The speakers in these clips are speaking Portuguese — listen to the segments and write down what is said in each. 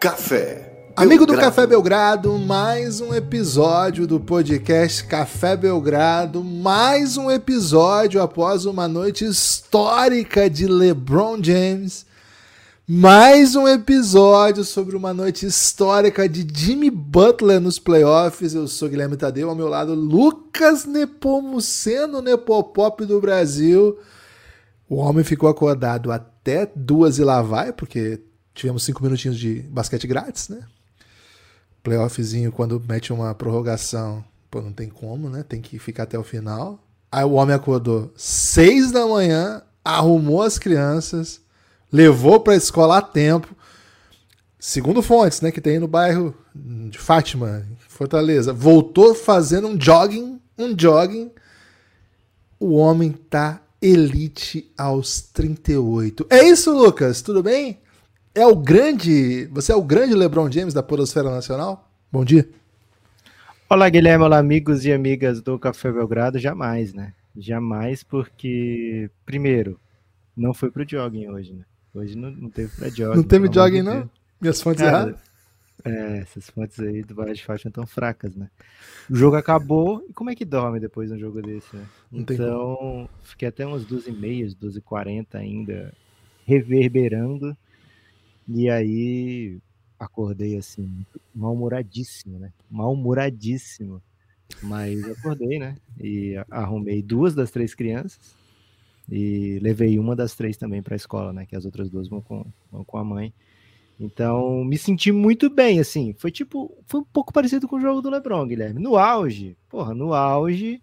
Café. Amigo do Café Belgrado, mais um episódio do podcast Café Belgrado, mais um episódio após uma noite histórica de LeBron James, mais um episódio sobre uma noite histórica de Jimmy Butler nos playoffs. Eu sou Guilherme Tadeu, ao meu lado Lucas Nepomuceno, Nepopop do Brasil. O homem ficou acordado até duas e lá vai, porque tivemos cinco minutinhos de basquete grátis, né? Playoffzinho, quando mete uma prorrogação, pô, não tem como, né? Tem que ficar até o final. Aí o homem acordou seis da manhã, arrumou as crianças, levou para a escola a tempo. Segundo fontes, né, que tem no bairro de Fátima, Fortaleza, voltou fazendo um jogging, um jogging. O homem tá elite aos 38. É isso, Lucas? Tudo bem? É o grande, você é o grande LeBron James da Podosfera Nacional? Bom dia. Olá, Guilherme, olá, amigos e amigas do Café Belgrado. Jamais, né? Jamais, porque, primeiro, não foi pro jogging hoje, né? Hoje não, não teve pra jogging. Não teve jogging, não? Minhas fontes Cara, erradas? É, essas fontes aí do Barra de Fátima tão fracas, né? O jogo acabou, e como é que dorme depois de um jogo desse, né? Não então, fiquei até umas 12h30, 12h40 ainda, reverberando, e aí acordei assim, mal-humoradíssimo, né? Mal-humoradíssimo. Mas acordei, né? E arrumei duas das três crianças, e levei uma das três também para a escola, né? Que as outras duas vão com, vão com a mãe. Então, me senti muito bem, assim. Foi tipo, foi um pouco parecido com o jogo do LeBron, Guilherme. No auge, porra, no auge,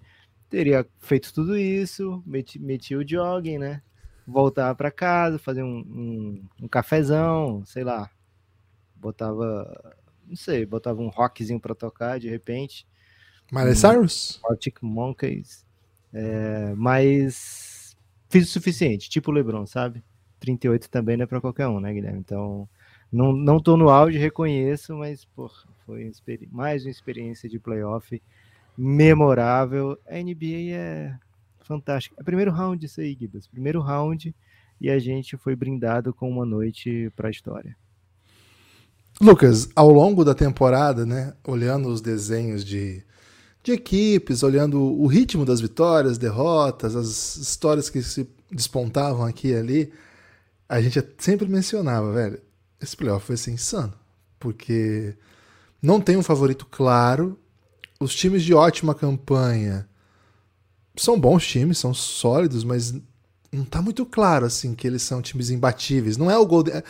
teria feito tudo isso, meti, meti o jogging, né? Voltar para casa, fazer um, um, um, cafezão, sei lá. Botava, não sei, botava um rockzinho para tocar de repente. Miley Cyrus? Arctic Monkeys. É, mas fiz o suficiente, tipo o LeBron, sabe? 38 também não é para qualquer um, né, Guilherme? Então, não, não tô no auge, reconheço, mas porra, foi mais uma experiência de playoff memorável. A NBA é fantástica. É primeiro round isso aí, Gibas. Primeiro round e a gente foi brindado com uma noite para a história. Lucas, ao longo da temporada, né, olhando os desenhos de, de equipes, olhando o ritmo das vitórias, derrotas, as histórias que se despontavam aqui e ali, a gente sempre mencionava, velho, esse playoff vai ser insano. Porque não tem um favorito claro. Os times de ótima campanha são bons times, são sólidos, mas não tá muito claro assim que eles são times imbatíveis. Não é o Golden.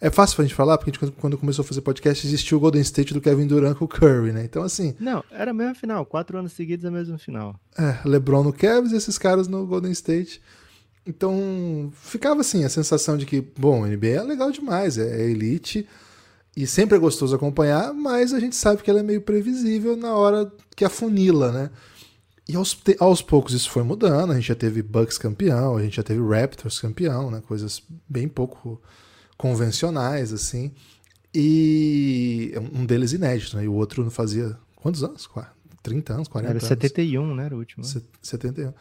É fácil pra gente falar, porque a gente, quando começou a fazer podcast, existiu o Golden State do Kevin Durant com o Curry, né? Então, assim. Não, era a mesma final. Quatro anos seguidos a mesma final. É, LeBron no Cavs e esses caras no Golden State. Então, ficava assim a sensação de que, bom, a NBA é legal demais, é elite e sempre é gostoso acompanhar, mas a gente sabe que ela é meio previsível na hora que afunila, né? E aos, aos poucos isso foi mudando, a gente já teve Bucks campeão, a gente já teve Raptors campeão, né? Coisas bem pouco convencionais, assim. E um deles inédito, né? E o outro não fazia quantos anos? 30 anos, 40 Era anos. 71, né? Era o último. 71.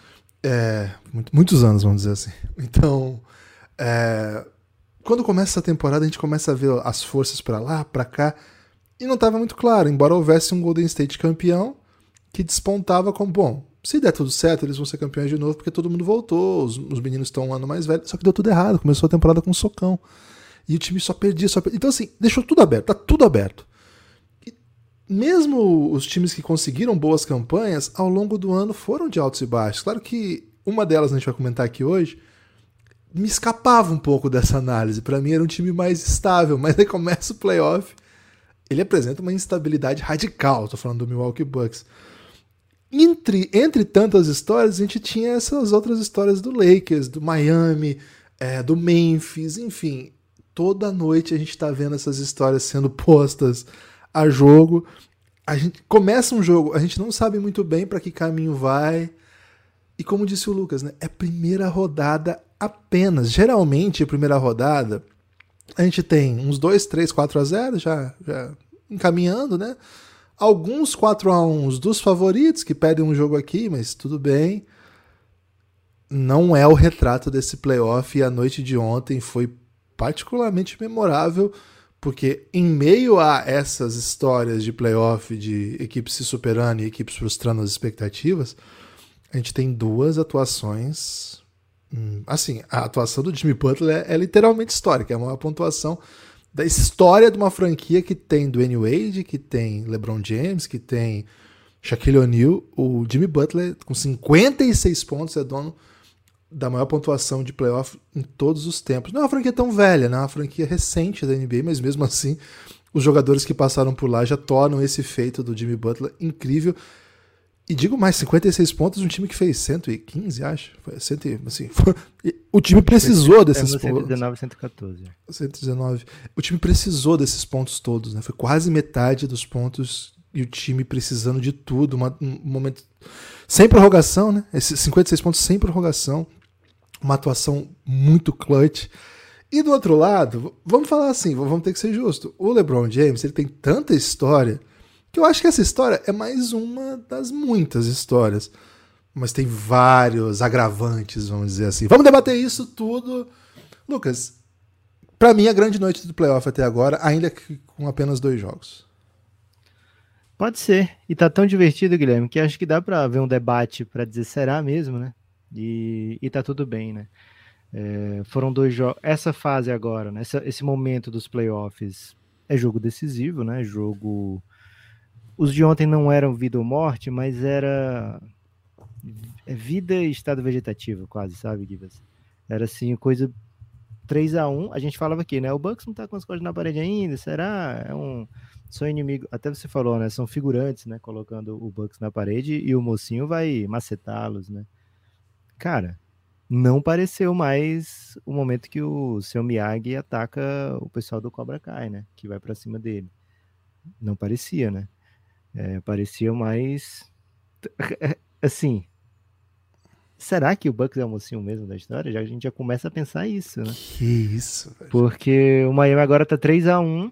É, muitos anos, vamos dizer assim. Então, é, quando começa a temporada, a gente começa a ver as forças para lá, para cá, e não estava muito claro, embora houvesse um Golden State campeão que despontava como, bom, se der tudo certo, eles vão ser campeões de novo, porque todo mundo voltou, os, os meninos estão um ano mais velhos, só que deu tudo errado, começou a temporada com um socão. E o time só perdia, só perdia. Então, assim, deixou tudo aberto, tá tudo aberto mesmo os times que conseguiram boas campanhas, ao longo do ano foram de altos e baixos. Claro que uma delas a gente vai comentar aqui hoje me escapava um pouco dessa análise. Para mim era um time mais estável, mas aí começa o playoff, ele apresenta uma instabilidade radical. Tô falando do Milwaukee Bucks. Entre, entre tantas histórias, a gente tinha essas outras histórias do Lakers, do Miami, é, do Memphis, enfim. Toda noite a gente está vendo essas histórias sendo postas a jogo. A gente começa um jogo, a gente não sabe muito bem para que caminho vai. E como disse o Lucas, né, é primeira rodada apenas. Geralmente, primeira rodada, a gente tem uns 2, 3, 4 a 0 já, já encaminhando, né? Alguns 4 a 1 dos favoritos que pedem um jogo aqui, mas tudo bem. Não é o retrato desse playoff e a noite de ontem foi particularmente memorável Porque em meio a essas histórias de playoff, de equipes se superando e equipes frustrando as expectativas, a gente tem duas atuações. Hum, assim, a atuação do Jimmy Butler é, é literalmente histórica, é uma pontuação da história de uma franquia que tem Dwayne Wade, que tem LeBron James, que tem Shaquille O'Neal. O Jimmy Butler, com 56 pontos, é dono da maior pontuação de playoff em todos os tempos. Não é uma franquia tão velha, não é uma franquia recente da NBA, mas mesmo assim, os jogadores que passaram por lá já tornam esse feito do Jimmy Butler incrível. E digo mais, 56 pontos um time que fez 115, acho. Foi 100, assim, foi, o time precisou desses é, pontos. 119, 114. 119. O time precisou desses pontos todos, né? Foi quase metade dos pontos e o time precisando de tudo. Uma, um momento sem prorrogação, né? Esses 56 pontos sem prorrogação. Uma atuação muito clutch. E do outro lado, vamos falar assim, vamos ter que ser justo. O LeBron James, ele tem tanta história que eu acho que essa história é mais uma das muitas histórias. Mas tem vários agravantes, vamos dizer assim. Vamos debater isso tudo. Lucas, para mim, a grande noite do playoff até agora, ainda que com apenas dois jogos. Pode ser. E tá tão divertido, Guilherme, que acho que dá para ver um debate para dizer será mesmo, né? E, e tá tudo bem, né? É, foram dois jogos. Essa fase agora, né? Essa, esse momento dos playoffs é jogo decisivo, né? Jogo os de ontem não eram vida ou morte, mas era é vida e estado vegetativo, quase, sabe, Givas? Era assim, coisa 3 a 1 A gente falava aqui, né? O Bucks não tá com as coisas na parede ainda, será? É um. São inimigo. Até você falou, né? São figurantes, né? Colocando o Bucks na parede e o mocinho vai macetá-los, né? Cara, não pareceu mais o momento que o seu Miyagi ataca o pessoal do Cobra Kai, né? Que vai para cima dele. Não parecia, né? É, parecia mais. Assim. Será que o Bucks é o mocinho mesmo da história? Já, a gente já começa a pensar isso, né? Que isso, velho. Porque o Miami agora tá 3 a 1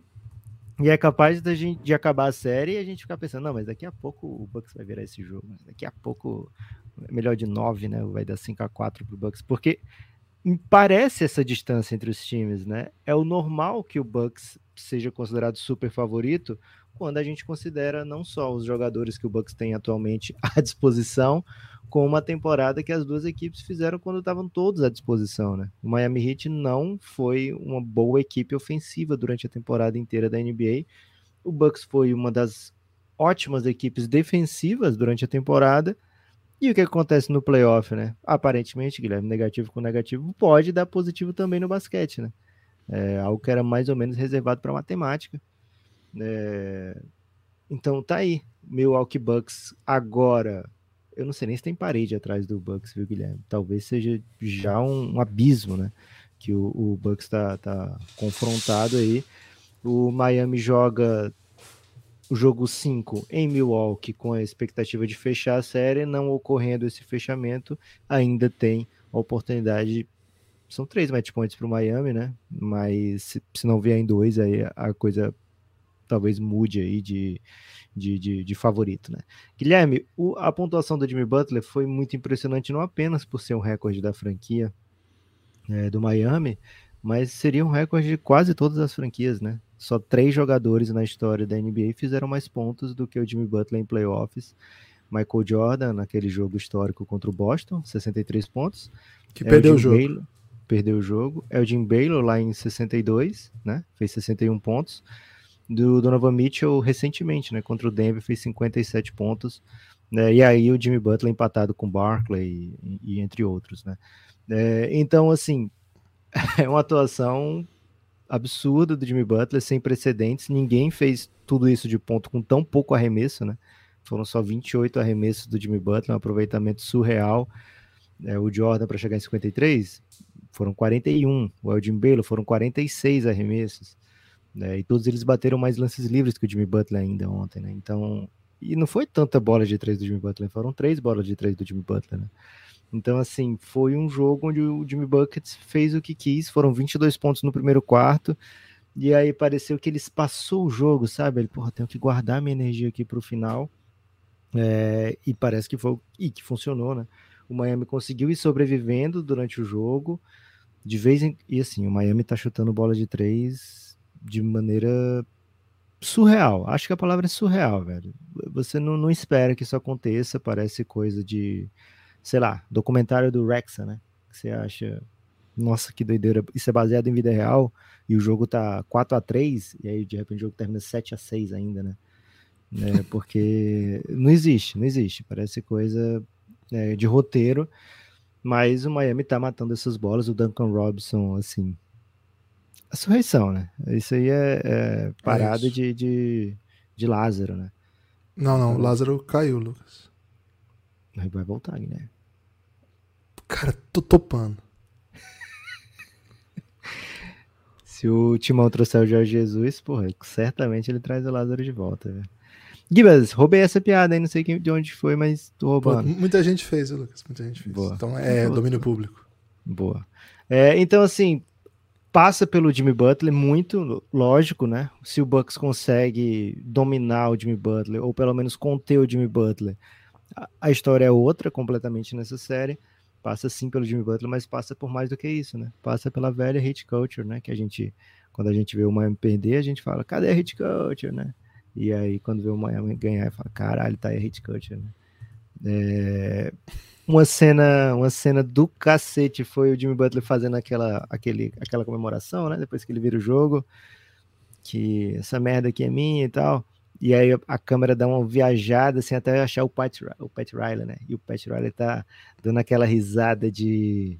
e é capaz de, gente, de acabar a série e a gente ficar pensando, não, mas daqui a pouco o Bucks vai virar esse jogo. Daqui a pouco, melhor de 9, né? Vai dar 5 a 4 pro Bucks. Porque parece essa distância entre os times, né? É o normal que o Bucks seja considerado super favorito, quando a gente considera não só os jogadores que o Bucks tem atualmente à disposição, como uma temporada que as duas equipes fizeram quando estavam todos à disposição, né? O Miami Heat não foi uma boa equipe ofensiva durante a temporada inteira da NBA. O Bucks foi uma das ótimas equipes defensivas durante a temporada. E o que acontece no playoff, né? Aparentemente, Guilherme, negativo com negativo pode dar positivo também no basquete, né? É algo que era mais ou menos reservado para matemática. É... Então tá aí, Milwaukee Bucks agora. Eu não sei nem se tem parede atrás do Bucks, viu, Guilherme? Talvez seja já um, um abismo, né? Que o, o Bucks tá, tá confrontado aí. O Miami joga o jogo 5 em Milwaukee com a expectativa de fechar a série, não ocorrendo esse fechamento, ainda tem a oportunidade. São três match points para o Miami, né? Mas se, se não vier em dois, aí a coisa talvez mude aí de, de, de, de favorito, né? Guilherme, o, a pontuação do Jimmy Butler foi muito impressionante, não apenas por ser um recorde da franquia é, do Miami, mas seria um recorde de quase todas as franquias, né? Só três jogadores na história da NBA fizeram mais pontos do que o Jimmy Butler em playoffs. Michael Jordan, naquele jogo histórico contra o Boston, 63 pontos. Que é perdeu o, o jogo. Baylor, perdeu o jogo. É o Jim Baylor lá em 62, né? Fez 61 pontos do Donovan Mitchell recentemente, né? Contra o Denver, fez 57 pontos. Né, e aí o Jimmy Butler empatado com Barkley e, e entre outros, né? É, então, assim, é uma atuação absurda do Jimmy Butler, sem precedentes. Ninguém fez tudo isso de ponto com tão pouco arremesso, né? Foram só 28 arremessos do Jimmy Butler, um aproveitamento surreal. É, o Jordan para chegar em 53 foram 41, o Elgin Baylor foram 46 arremessos. Né? E todos eles bateram mais lances livres que o Jimmy Butler ainda ontem, né? Então, e não foi tanta bola de três do Jimmy Butler, foram três bolas de três do Jimmy Butler, né? Então, assim, foi um jogo onde o Jimmy Buckets fez o que quis, foram 22 pontos no primeiro quarto, e aí pareceu que eles passou o jogo, sabe? Ele, porra, tenho que guardar minha energia aqui para o final, é, e parece que foi, e que funcionou, né? O Miami conseguiu ir sobrevivendo durante o jogo, de vez em, e assim, o Miami tá chutando bola de três de maneira surreal. Acho que a palavra é surreal, velho. Você não, não espera que isso aconteça, parece coisa de, sei lá, documentário do Rexa, né? Você acha, nossa, que doideira. Isso é baseado em vida real e o jogo tá 4 a 3 e aí de repente o jogo termina 7 a 6 ainda, né? É, porque não existe, não existe. Parece coisa é, de roteiro, mas o Miami tá matando essas bolas. O Duncan Robinson, assim, a surreição, né? Isso aí é, é parada é de, de, de, Lázaro, né? Não, não, então, Lázaro caiu, Lucas. Aí vai voltar, né? Cara, tô topando. Se o Timão trouxer o Jorge Jesus, porra, certamente ele traz o Lázaro de volta, velho. Gibas, roubei essa piada aí, não sei de onde foi, mas tô roubando. Pô, muita gente fez, Lucas, muita gente fez. Boa. Então é Boa. domínio público. Boa. É, então, assim, passa pelo Jimmy Butler muito, lógico, né? Se o Bucks consegue dominar o Jimmy Butler, ou pelo menos conter o Jimmy Butler, a, história é outra completamente nessa série. Passa sim pelo Jimmy Butler, mas passa por mais do que isso, né? Passa pela velha hate culture, né? Que a gente, quando a gente vê o Miami perder, a gente fala, cadê a hate culture, né? E aí, quando vê o Miami ganhar, fala, caralho, tá aí a hate culture, né? É, uma cena, uma cena do cacete foi o Jimmy Butler fazendo aquela, aquele, aquela comemoração, né? Depois que ele vira o jogo, que essa merda aqui é minha e tal. E aí a câmera dá uma viajada, assim, até achar o Pat, o Pat Riley, né? E o Pat Riley tá dando aquela risada de,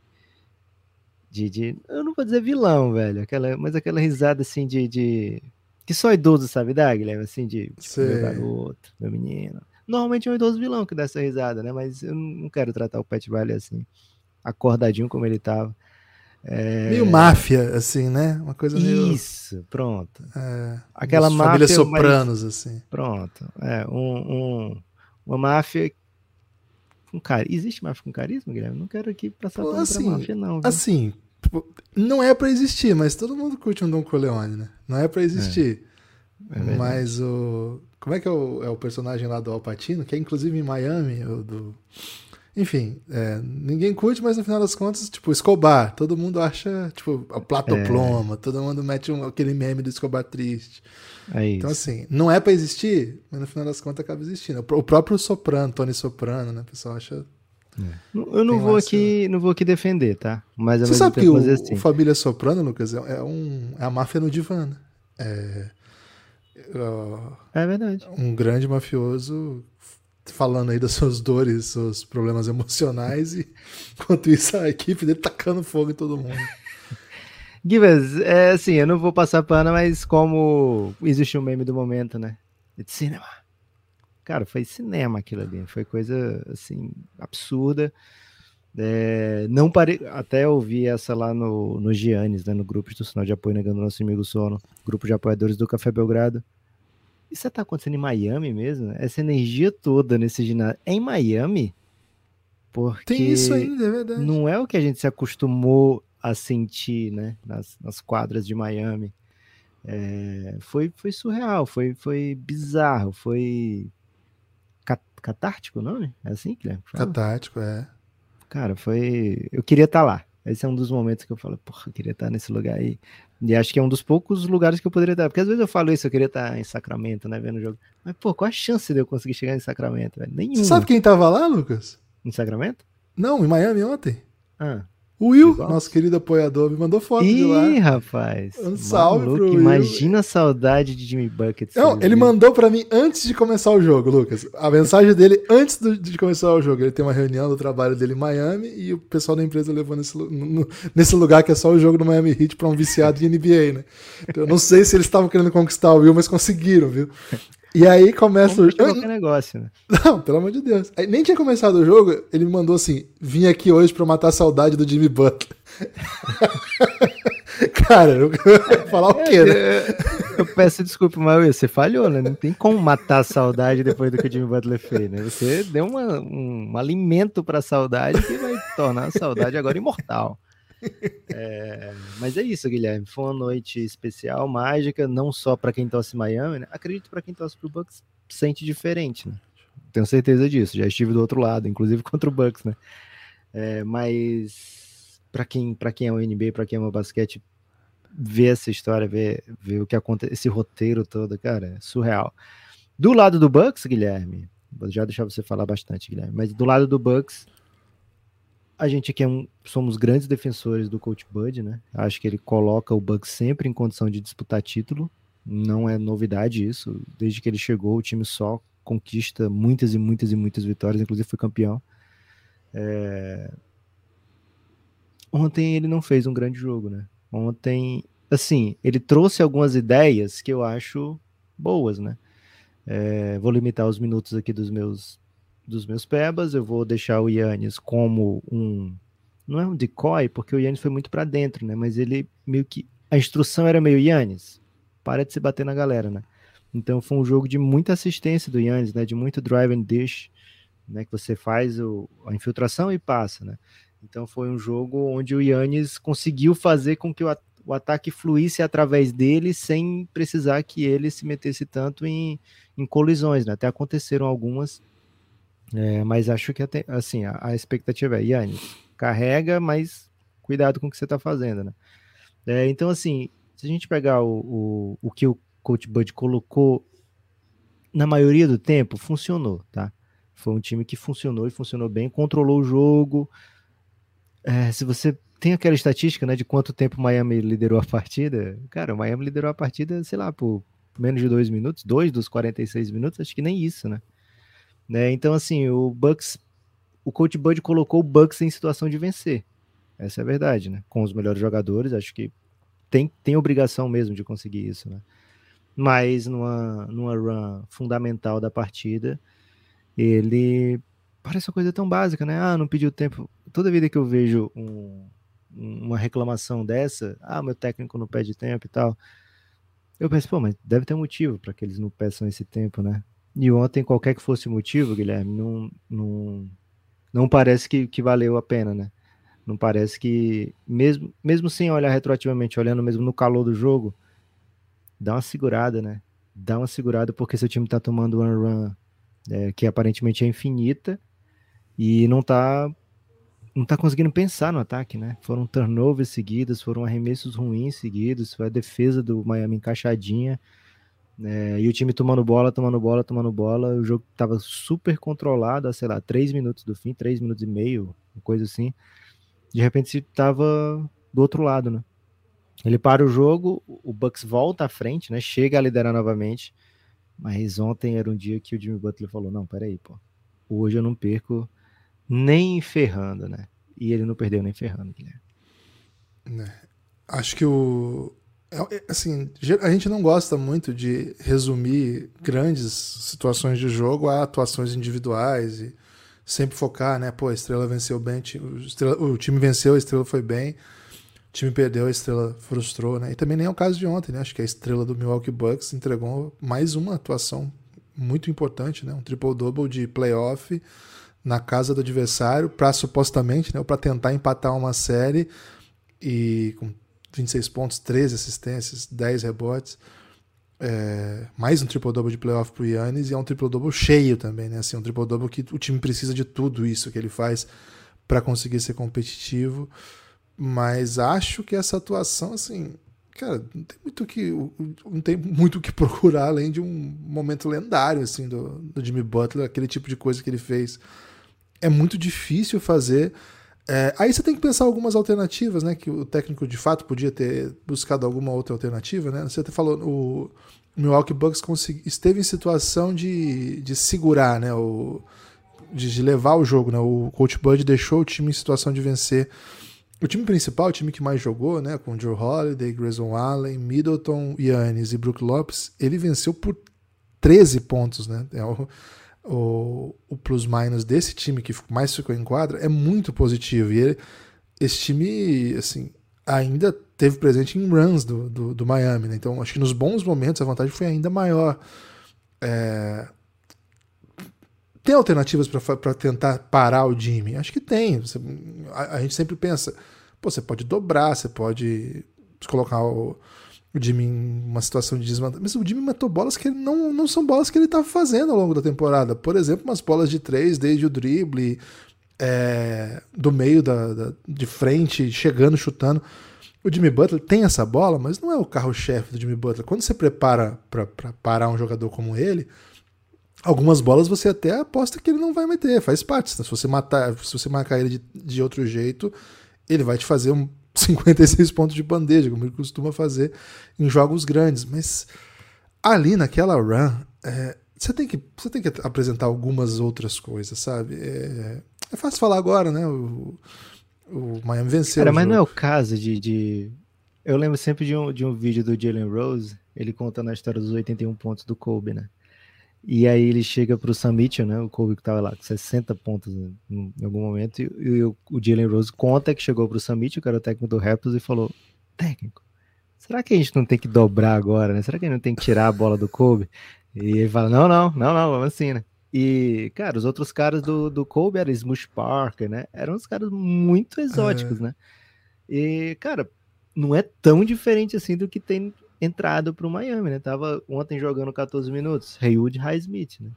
de, de eu não vou dizer vilão, velho, aquela, mas aquela risada, assim, de, de que só idoso sabe dar, Guilherme, assim, de tipo, meu garoto, meu menino. Normalmente é um idoso vilão que dá essa risada, né? Mas eu não quero tratar o Pat Riley assim, acordadinho como ele tava. É... Meio máfia, assim, né? Uma coisa meio. Isso, pronto. É, Aquela máfia. Família Sopranos, mas... assim. Pronto. É, um, um, uma máfia com car... Existe máfia com carisma, Guilherme? Não quero aqui passar por assim, máfia, não. Viu? Assim, tipo, não é para existir, mas todo mundo curte um Don Corleone, né? Não é para existir. É. É mas o. Como é que é o, é o personagem lá do Alpatino, que é inclusive em Miami, o do. Enfim, é, ninguém curte, mas no final das contas, tipo, Escobar, todo mundo acha, tipo, a platoploma, é. todo mundo mete um, aquele meme do Escobar triste. É então, assim, não é para existir, mas no final das contas acaba existindo. O próprio Soprano, Tony Soprano, né? O pessoal acha. É. Eu não vou, aqui, não vou aqui defender, tá? Mas Você sabe que o, assim. o Família Soprano, Lucas, é, um, é a máfia no divã, né? É, Uh, é verdade. Um grande mafioso falando aí das suas dores, seus problemas emocionais, e enquanto isso a equipe dele tacando fogo em todo mundo. Givas, é assim, eu não vou passar pano, mas como existe um meme do momento, né? De cinema. Cara, foi cinema aquilo ali, foi coisa assim, absurda. É, não pare... Até ouvi essa lá no, no Giannis, né, no grupo institucional de apoio negando nosso amigo sono, grupo de apoiadores do Café Belgrado. Isso tá acontecendo em Miami mesmo? Essa energia toda nesse ginásio é em Miami? Porque Tem isso ainda, é verdade. Não é o que a gente se acostumou a sentir, né, nas, nas quadras de Miami. É, foi, foi surreal, foi, foi bizarro, foi catártico o nome? É assim que é? Catártico, é. Cara, foi. Eu queria estar tá lá. Esse é um dos momentos que eu falo, porra, eu queria estar tá nesse lugar aí. E acho que é um dos poucos lugares que eu poderia estar. Porque às vezes eu falo isso, eu queria estar em Sacramento, né, vendo o jogo. Mas, pô, qual a chance de eu conseguir chegar em Sacramento, velho? Nenhuma. Você sabe quem tava lá, Lucas? Em Sacramento? Não, em Miami ontem. Ah. O Will, nosso querido apoiador, me mandou foto Ih, de lá. Ih, rapaz. Um salve Maluco, pro Will. Imagina a saudade de Jimmy Bucket. Não, ele mandou para mim antes de começar o jogo, Lucas. A mensagem dele antes do, de começar o jogo. Ele tem uma reunião do trabalho dele em Miami e o pessoal da empresa levou nesse, no, nesse lugar que é só o jogo do Miami Heat para um viciado de NBA, né? Então, eu não sei se eles estavam querendo conquistar o Will, mas conseguiram, viu? E aí começa o jogo. negócio, né? Não, pelo amor de Deus. Aí, nem tinha começado o jogo, ele me mandou assim: vim aqui hoje para matar a saudade do Jimmy Butler. Cara, eu falar o quê, né? Eu peço desculpa, mas você falhou, né? Não tem como matar a saudade depois do que o Jimmy Butler fez, né? Você deu uma, um, um alimento para a saudade que vai tornar a saudade agora imortal. É, mas é isso, Guilherme. Foi uma noite especial, mágica, não só para quem torce Miami, né? Acredito para quem torce pro Bucks sente diferente, né? Tenho certeza disso. Já estive do outro lado, inclusive contra o Bucks, né? É, mas para quem para quem é o NBA, para quem é o basquete, ver essa história, ver, ver o que acontece, esse roteiro todo, cara, é surreal. Do lado do Bucks, Guilherme, vou já deixar você falar bastante, Guilherme, mas do lado do Bucks, a gente aqui é um, somos grandes defensores do Coach Bud, né? Acho que ele coloca o Bucks sempre em condição de disputar título. Não é novidade isso. Desde que ele chegou, o time só conquista muitas e muitas e muitas vitórias, inclusive foi campeão. É... Ontem ele não fez um grande jogo, né? Ontem, assim, ele trouxe algumas ideias que eu acho boas, né? É... Vou limitar os minutos aqui dos meus dos meus pebas, eu vou deixar o Yannis como um não é um decoy, porque o Yannis foi muito para dentro, né? Mas ele meio que a instrução era meio Yannis, para de se bater na galera, né? Então foi um jogo de muita assistência do Yannis, né? De muito drive and dish, né? Que você faz o, a infiltração e passa, né? Então foi um jogo onde o Yannis conseguiu fazer com que o, o ataque fluísse através dele sem precisar que ele se metesse tanto em, em colisões, né? Até aconteceram algumas é, mas acho que até, assim, a, a, expectativa é, Yannis, carrega, mas cuidado com o que você está fazendo, né? É, então, assim, se a gente pegar o, o, o que o Coach Bud colocou, na maioria do tempo, funcionou, tá? Foi um time que funcionou e funcionou bem, controlou o jogo. É, se você tem aquela estatística, né, de quanto tempo o Miami liderou a partida, cara, o Miami liderou a partida, sei lá, por menos de dois minutos, dois dos 46 minutos, acho que nem isso, né? Né? Então, assim, o Bucks, o Coach Bud colocou o Bucks em situação de vencer. Essa é a verdade, né? Com os melhores jogadores, acho que tem, tem obrigação mesmo de conseguir isso, né? Mas numa, numa run fundamental da partida, ele parece uma coisa tão básica, né? Ah, não pediu tempo. Toda vida que eu vejo um, uma reclamação dessa, ah, meu técnico não pede tempo e tal, eu penso, pô, mas deve ter um motivo para que eles não peçam esse tempo, né? E ontem, qualquer que fosse o motivo, Guilherme, não, não, não parece que, que valeu a pena, né? Não parece que, mesmo, mesmo sem olhar retroativamente, olhando mesmo no calor do jogo, dá uma segurada, né? Dá uma segurada porque seu time tá tomando uma run é, que aparentemente é infinita e não tá não tá conseguindo pensar no ataque, né? Foram turnovers seguidos, foram arremessos ruins seguidos, foi a defesa do Miami encaixadinha. É, e o time tomando bola, tomando bola, tomando bola. O jogo estava super controlado, a, sei lá, três minutos do fim, três minutos e meio, coisa assim. De repente estava do outro lado, né? Ele para o jogo, o Bucks volta à frente, né? Chega a liderar novamente. Mas ontem era um dia que o Jimmy Butler falou: Não, peraí, pô. Hoje eu não perco nem ferrando, né? E ele não perdeu nem ferrando, Guilherme. É, acho que o, assim, a gente não gosta muito de resumir grandes situações de jogo a atuações individuais e sempre focar, né? Pô, a estrela venceu bem, o, o time venceu, a estrela foi bem, o time perdeu, a estrela frustrou, né? E também nem é o caso de ontem, né? Acho que a estrela do Milwaukee Bucks entregou mais uma atuação muito importante, né? Um triple-double de playoff na casa do adversário para supostamente, né? Para tentar empatar uma série e com 26 pontos, 13 assistências, 10 rebotes. É, mais um triple-double de playoff pro Yannis e é um triple-double cheio também, né? Assim, um triple-double que o time precisa de tudo isso que ele faz para conseguir ser competitivo. Mas acho que essa atuação, assim, cara, não tem muito que não tem muito que procurar além de um momento lendário assim do, do Jimmy Butler, aquele tipo de coisa que ele fez. É muito difícil fazer é, aí você tem que pensar algumas alternativas, né? Que o técnico de fato podia ter buscado alguma outra alternativa, né? Você até falou, o Milwaukee Bucks consegui, esteve em situação de, de segurar, né? O, de, de, levar o jogo, né? O Coach Bud deixou o time em situação de vencer. O time principal, o time que mais jogou, né? Com Joe Holiday, Grayson Allen, Middleton, Yannis e Brook Lopes, ele venceu por 13 pontos, né? É o, o, o plus-minus desse time que mais ficou em quadra é muito positivo. E ele, esse time, assim, ainda teve presente em runs do, do, do, Miami, né? Então, acho que nos bons momentos a vantagem foi ainda maior. É... Tem alternativas para tentar parar o Jimmy? Acho que tem. Você, a, a, gente sempre pensa, pô, você pode dobrar, você pode colocar o, o Jimmy em uma situação de desvantagem. Mas o Jimmy matou bolas que não, não são bolas que ele estava fazendo ao longo da temporada. Por exemplo, umas bolas de três desde o drible, é, do meio da, da, de frente, chegando, chutando. o Jimmy Butler tem essa bola, mas não é o carro-chefe do Jimmy Butler. Quando você prepara para parar um jogador como ele, algumas bolas você até aposta que ele não vai meter, faz parte. Se você matar, se você marcar ele de, de outro jeito, ele vai te fazer um 56 pontos de bandeja, como ele costuma fazer em jogos grandes. Mas ali naquela run, é, você, tem que, você tem que apresentar algumas outras coisas, sabe? É, é fácil falar agora, né? O, o Miami venceu. Cara, mas não é o caso de, de. Eu lembro sempre de um, de um vídeo do Jalen Rose, ele contando a história dos 81 pontos do Kobe, né? E aí ele chega pro Sam Mitchell, né? O Kobe que tava lá com 60 pontos em, algum momento, e, e o, o Jalen Rose conta que chegou pro Sam Mitchell, que era o técnico do Raptors, e falou: Técnico, será que a gente não tem que dobrar agora, né? Será que a gente não tem que tirar a bola do Kobe? E ele fala: Não, não, não, não, vamos assim, né? E, cara, os outros caras do, do Kobe eram Smush Parker, né? Eram uns caras muito exóticos, é. né? E, cara, não é tão diferente assim do que tem entrado para o Miami, né? Tava ontem jogando 14 minutos. Haywood Highsmith, né?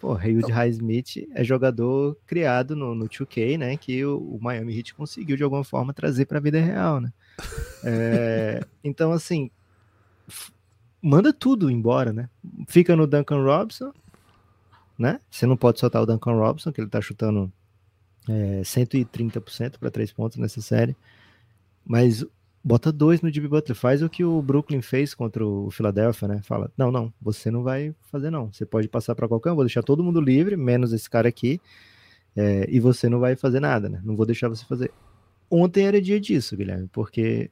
Pô, Haywood Highsmith é jogador criado no, no 2K, né? Que o, o Miami Heat conseguiu de alguma forma trazer para a vida real, né? É, então, assim, manda tudo embora, né? Fica no Duncan Robinson, né? Você não pode soltar o Duncan Robinson, que ele tá chutando é, 130% para três pontos nessa série. Mas bota dois no Jimmy Butler, faz o que o Brooklyn fez contra o Philadelphia, né? Fala, não, não, você não vai fazer não, você pode passar para qualquer um, vou deixar todo mundo livre, menos esse cara aqui, é, e você não vai fazer nada, né? Não vou deixar você fazer. Ontem era dia disso, Guilherme, porque...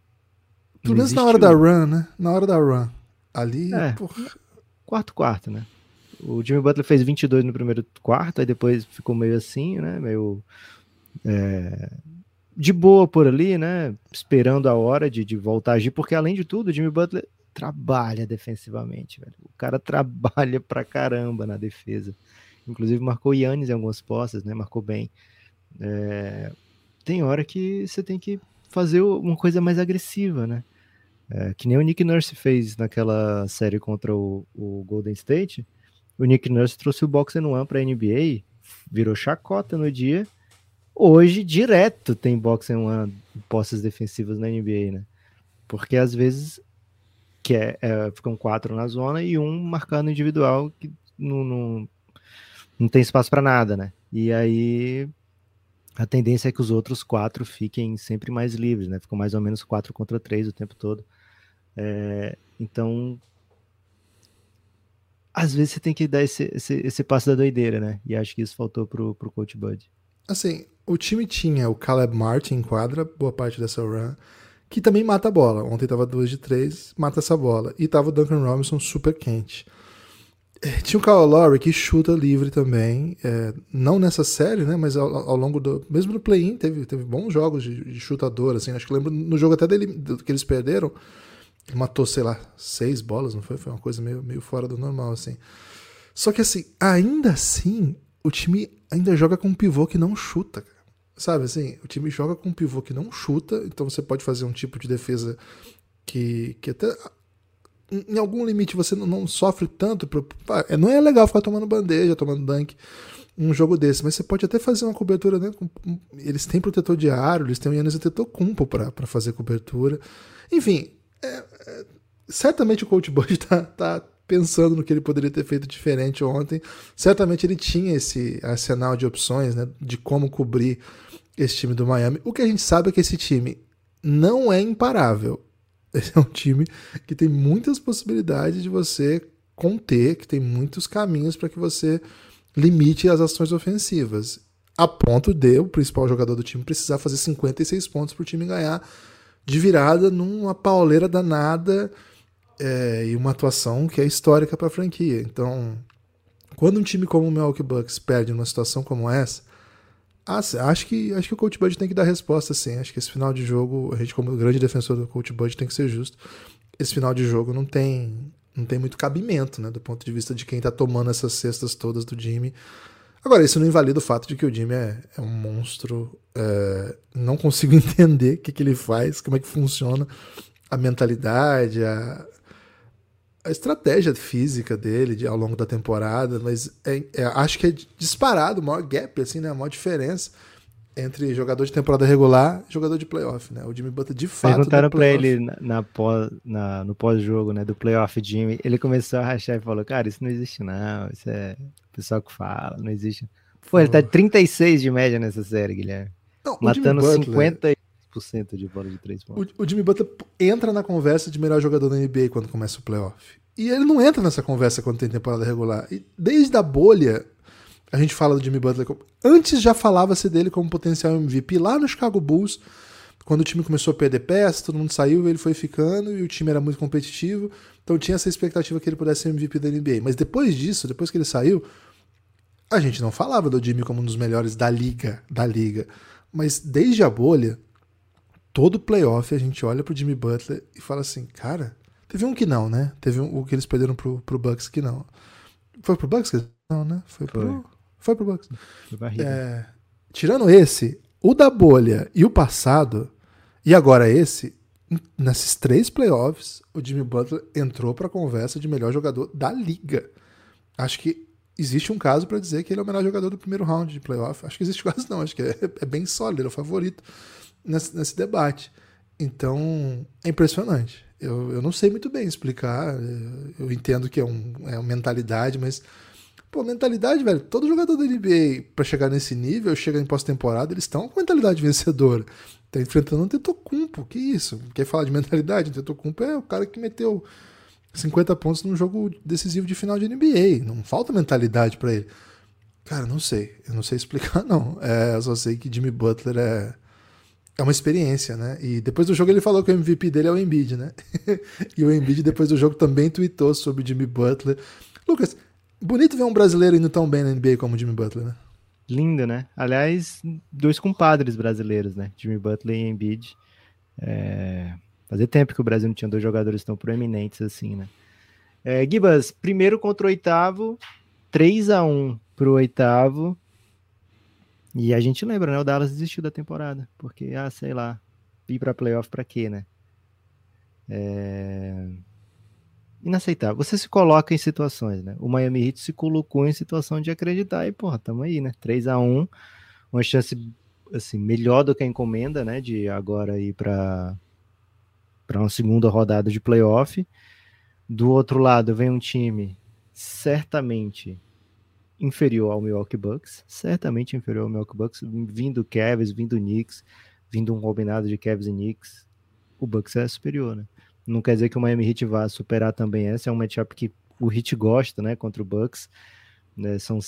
Pelo menos na hora da run, né? Na hora da run. Ali, é, quarto quarto, né? O Jimmy Butler fez 22 no primeiro quarto, aí depois ficou meio assim, né? Meio... É, de boa por ali, né? Esperando a hora de, de voltar a agir, porque além de tudo, o Jimmy Butler trabalha defensivamente, velho. O cara trabalha pra caramba na defesa. Inclusive marcou Yannis em algumas postas, né? Marcou bem. É... Tem hora que você tem que fazer uma coisa mais agressiva, né? É, que nem o Nick Nurse fez naquela série contra o, o Golden State. O Nick Nurse trouxe o Box and One pra NBA, virou chacota no dia Hoje, direto tem boxe em posses defensivas na NBA, né? Porque às vezes que é, é, ficam quatro na zona e um marcando individual que não, não, não tem espaço para nada, né? E aí a tendência é que os outros quatro fiquem sempre mais livres, né? Ficam mais ou menos quatro contra três o tempo todo. É, então, às vezes você tem que dar esse, esse, esse passo da doideira, né? E acho que isso faltou pro, pro Coach Bud. Assim, o time tinha o Caleb Martin em quadra, boa parte dessa run, que também mata a bola. Ontem tava 2 de 3, mata essa bola. E tava o Duncan Robinson super quente. É, tinha o Kyle Lowry que chuta livre também, é, não nessa série, né, mas ao, ao longo do... Mesmo no play-in teve, teve bons jogos de, de, chutador, assim, acho que lembro no jogo até dele, que eles perderam, ele matou, sei lá, seis bolas, não foi? Foi uma coisa meio, meio fora do normal, assim. Só que assim, ainda assim, o time ainda joga com um pivô que não chuta. Sabe assim, o time joga com um pivô que não chuta, então você pode fazer um tipo de defesa que, que até em algum limite você não, não sofre tanto. Pro, é, não é legal ficar tomando bandeja, tomando dunk um jogo desse, mas você pode até fazer uma cobertura, né? Com, eles têm protetor de eles têm o Yannis Antetokounmpo para fazer cobertura. Enfim, é, é, certamente o coach Bud tá, tá pensando no que ele poderia ter feito diferente ontem. Certamente ele tinha esse arsenal de opções, né, de como cobrir esse time do Miami. O que a gente sabe é que esse time não é imparável. Esse é um time que tem muitas possibilidades de você conter, que tem muitos caminhos para que você limite as ações ofensivas. A ponto de o principal jogador do time precisar fazer 56 pontos para o time ganhar de virada numa pauleira danada é, e uma atuação que é histórica para a franquia. Então, quando um time como o Milwaukee Bucks perde numa situação como essa, acho que acho que o Coach Bud tem que dar resposta sim. Acho que esse final de jogo, a gente como grande defensor do Coach Bud tem que ser justo. Esse final de jogo não tem não tem muito cabimento, né, do ponto de vista de quem está tomando essas cestas todas do Jimmy. Agora, isso não invalida o fato de que o Jimmy é, é um monstro. É, não consigo entender o que, que ele faz, como é que funciona a mentalidade, a, a estratégia física dele de, ao longo da temporada, mas é, é, acho que é disparado o maior gap, assim, né? A maior diferença entre jogador de temporada regular e jogador de playoff, né? O Jimmy Butler de fato. Perguntaram pra ele na, na pós, na, no pós-jogo, né? Do playoff Jimmy. Ele começou a rachar e falou: Cara, isso não existe, não. Isso é o pessoal que fala, não existe. Pô, ele tá 36 de média nessa série, Guilherme. Não, matando Butler, 50% de bola de três pontos. O, o Jimmy Butler entra na conversa de melhor jogador da NBA quando começa o playoff. E ele não entra nessa conversa quando tem temporada regular. E desde a bolha, a gente fala do Jimmy Butler. Antes já falava-se dele como potencial MVP lá no Chicago Bulls, quando o time começou a perder peças, todo mundo saiu, ele foi ficando e o time era muito competitivo. Então tinha essa expectativa que ele pudesse ser MVP da NBA. Mas depois disso, depois que ele saiu, a gente não falava do Jimmy como um dos melhores da liga, da liga. Mas desde a bolha, todo playoff a gente olha pro Jimmy Butler e fala assim, cara, teve um que não, né? Teve um o que eles perderam pro, pro Bucks que não. Foi pro Bucks? Não, né? Foi, foi. pro foi pro Bucks. É, tirando esse, o da bolha e o passado, e agora esse, nesses três playoffs, o Jimmy Butler entrou para a conversa de melhor jogador da liga. Acho que existe um caso para dizer que ele é o melhor jogador do primeiro round de playoff. Acho que existe quase não, acho que é, é bem sólido, ele é o favorito nesse, nesse debate. Então, é impressionante. Eu, eu não sei muito bem explicar. Eu entendo que é, um, é uma mentalidade, mas Pô, mentalidade, velho. Todo jogador da NBA, para chegar nesse nível, chega em pós-temporada, eles estão com mentalidade vencedora. Tá enfrentando um Tetocumpo. Que isso? Quer falar de mentalidade? O Tetocumpo é o cara que meteu 50 pontos num jogo decisivo de final de NBA. Não falta mentalidade para ele. Cara, não sei. Eu não sei explicar, não. É, eu só sei que Jimmy Butler é, é uma experiência, né? E depois do jogo ele falou que o MVP dele é o Embiid, né? e o Embiid, depois do jogo, também tweetou sobre Jimmy Butler. Lucas, Bonito ver um brasileiro indo tão bem na NBA como o Jimmy Butler, né? Lindo, né? Aliás, dois compadres brasileiros, né? Jimmy Butler e Embiid. É... Fazia tempo que o Brasil não tinha dois jogadores tão proeminentes assim, né? É, Gibas, primeiro contra o oitavo, 3 a 1 pro oitavo. E a gente lembra, né? O Dallas desistiu da temporada. Porque, ah, sei lá, ir pra playoff pra quê, né? É inaceitável. Você se coloca em situações, né? O Miami Heat se colocou em situação de acreditar e, porra, tamo aí, né? 3 a 1 uma chance assim, melhor do que a encomenda, né? De agora ir para para uma segunda rodada de playoff. Do outro lado vem um time certamente inferior ao Milwaukee Bucks, certamente inferior ao Milwaukee Bucks, vindo Cavs, vindo Knicks, vindo um combinado de Cavs e Knicks, o Bucks é superior, né? Não quer dizer que o Miami Heat vá superar também essa. É um matchup que o Heat gosta, né? Contra o Bucks. Né, são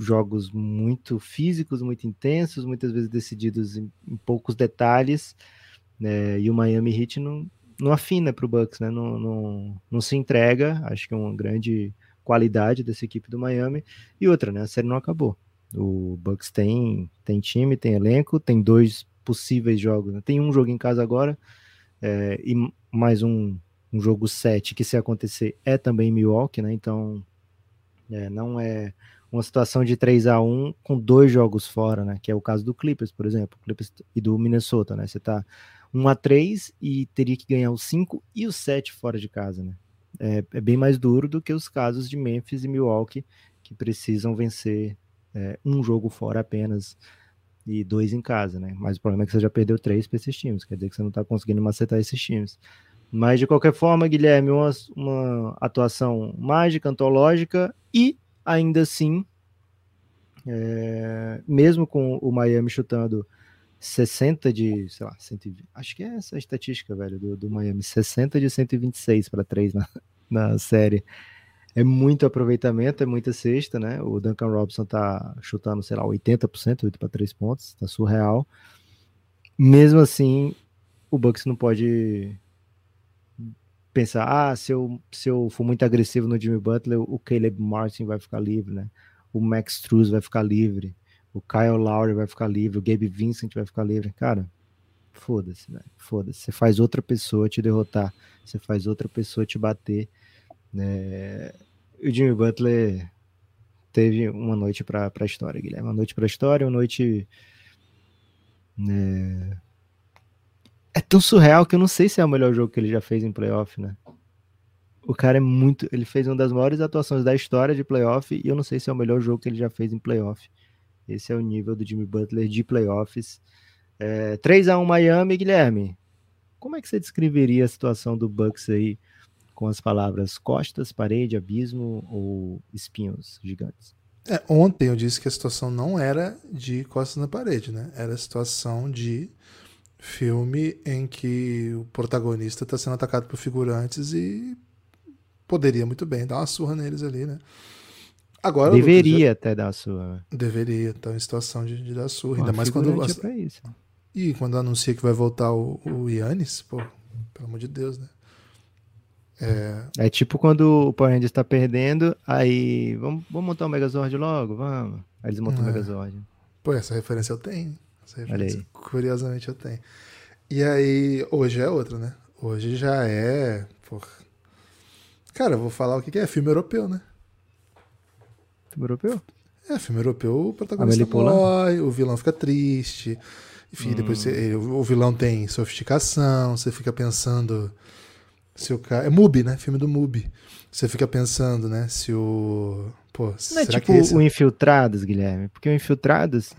jogos muito físicos, muito intensos, muitas vezes decididos em, em poucos detalhes. Né, e o Miami Heat não, não afina para o Bucks, né? Não, não, não se entrega. Acho que é uma grande qualidade dessa equipe do Miami. E outra, né? A série não acabou. O Bucks tem, tem time, tem elenco, tem dois possíveis jogos. Né? Tem um jogo em casa agora é, e mais um, um jogo 7 que se acontecer é também Milwaukee, né? Então é, não é uma situação de 3 a 1 com dois jogos fora, né? Que é o caso do Clippers, por exemplo, Clippers e do Minnesota, né? Você tá 1 a 3 e teria que ganhar o 5 e o 7 fora de casa, né? É, é, bem mais duro do que os casos de Memphis e Milwaukee que precisam vencer é, um jogo fora apenas e dois em casa, né? Mas o problema é que você já perdeu três para esses times, quer dizer que você não está conseguindo macetar esses times. Mas de qualquer forma, Guilherme, uma, uma atuação mágica, antológica e ainda assim, é, mesmo com o Miami chutando 60 de, sei lá, 120, acho que é essa a estatística, velho, do, do Miami, 60 de 126 para 3 na, na série é muito aproveitamento, é muita cesta, né? O Duncan Robinson tá chutando, sei lá, 80%, 8 para 3 pontos, tá surreal. Mesmo assim, o Bucks não pode pensar, ah, se eu, se eu for muito agressivo no Jimmy Butler, o Caleb Martin vai ficar livre, né? O Max Struz vai ficar livre, o Kyle Lowry vai ficar livre, o Gabe Vincent vai ficar livre. Cara, foda-se, né? Foda-se. Você faz outra pessoa te derrotar, você faz outra pessoa te bater. Né? O Jimmy Butler teve uma noite para a história, Guilherme. Uma noite para a história, uma noite. Né? É tão surreal que eu não sei se é o melhor jogo que ele já fez em playoff, né? O cara é muito. Ele fez uma das maiores atuações da história de playoff e eu não sei se é o melhor jogo que ele já fez em playoff. Esse é o nível do Jimmy Butler de playoffs. É, 3 a 1 Miami, Guilherme. Como é que você descreveria a situação do Bucks aí com as palavras costas, parede, abismo ou espinhos gigantes? É, ontem eu disse que a situação não era de costas na parede, né? Era a situação de filme em que o protagonista está sendo atacado por figurantes e poderia muito bem dar uma surra neles ali, né? Agora, deveria Lucas, até dar surra. Né? Deveria, tá em situação de, de dar surra. Ainda mais quando. É pra isso. E quando anuncia que vai voltar o, o Yannis, pô, pelo amor de Deus, né? É... é tipo quando o Power Rangers está perdendo, aí vamos, vamos montar o Megazord logo? Vamos. Aí eles montam é. o Megazord. Pô, essa referência eu tenho. Essa referência, curiosamente eu tenho. E aí, hoje é outra, né? Hoje já é. Porra. Cara, eu vou falar o que é filme europeu, né? Filme europeu? É, filme europeu, o protagonista morre, o vilão fica triste. Enfim, hum. depois você, o vilão tem sofisticação, você fica pensando se o cara. É Mubi, né? Filme do Mubi. Você fica pensando, né? Se o. Pô, Não será é tipo que esse... o Infiltrados, Guilherme? Porque o Infiltrados.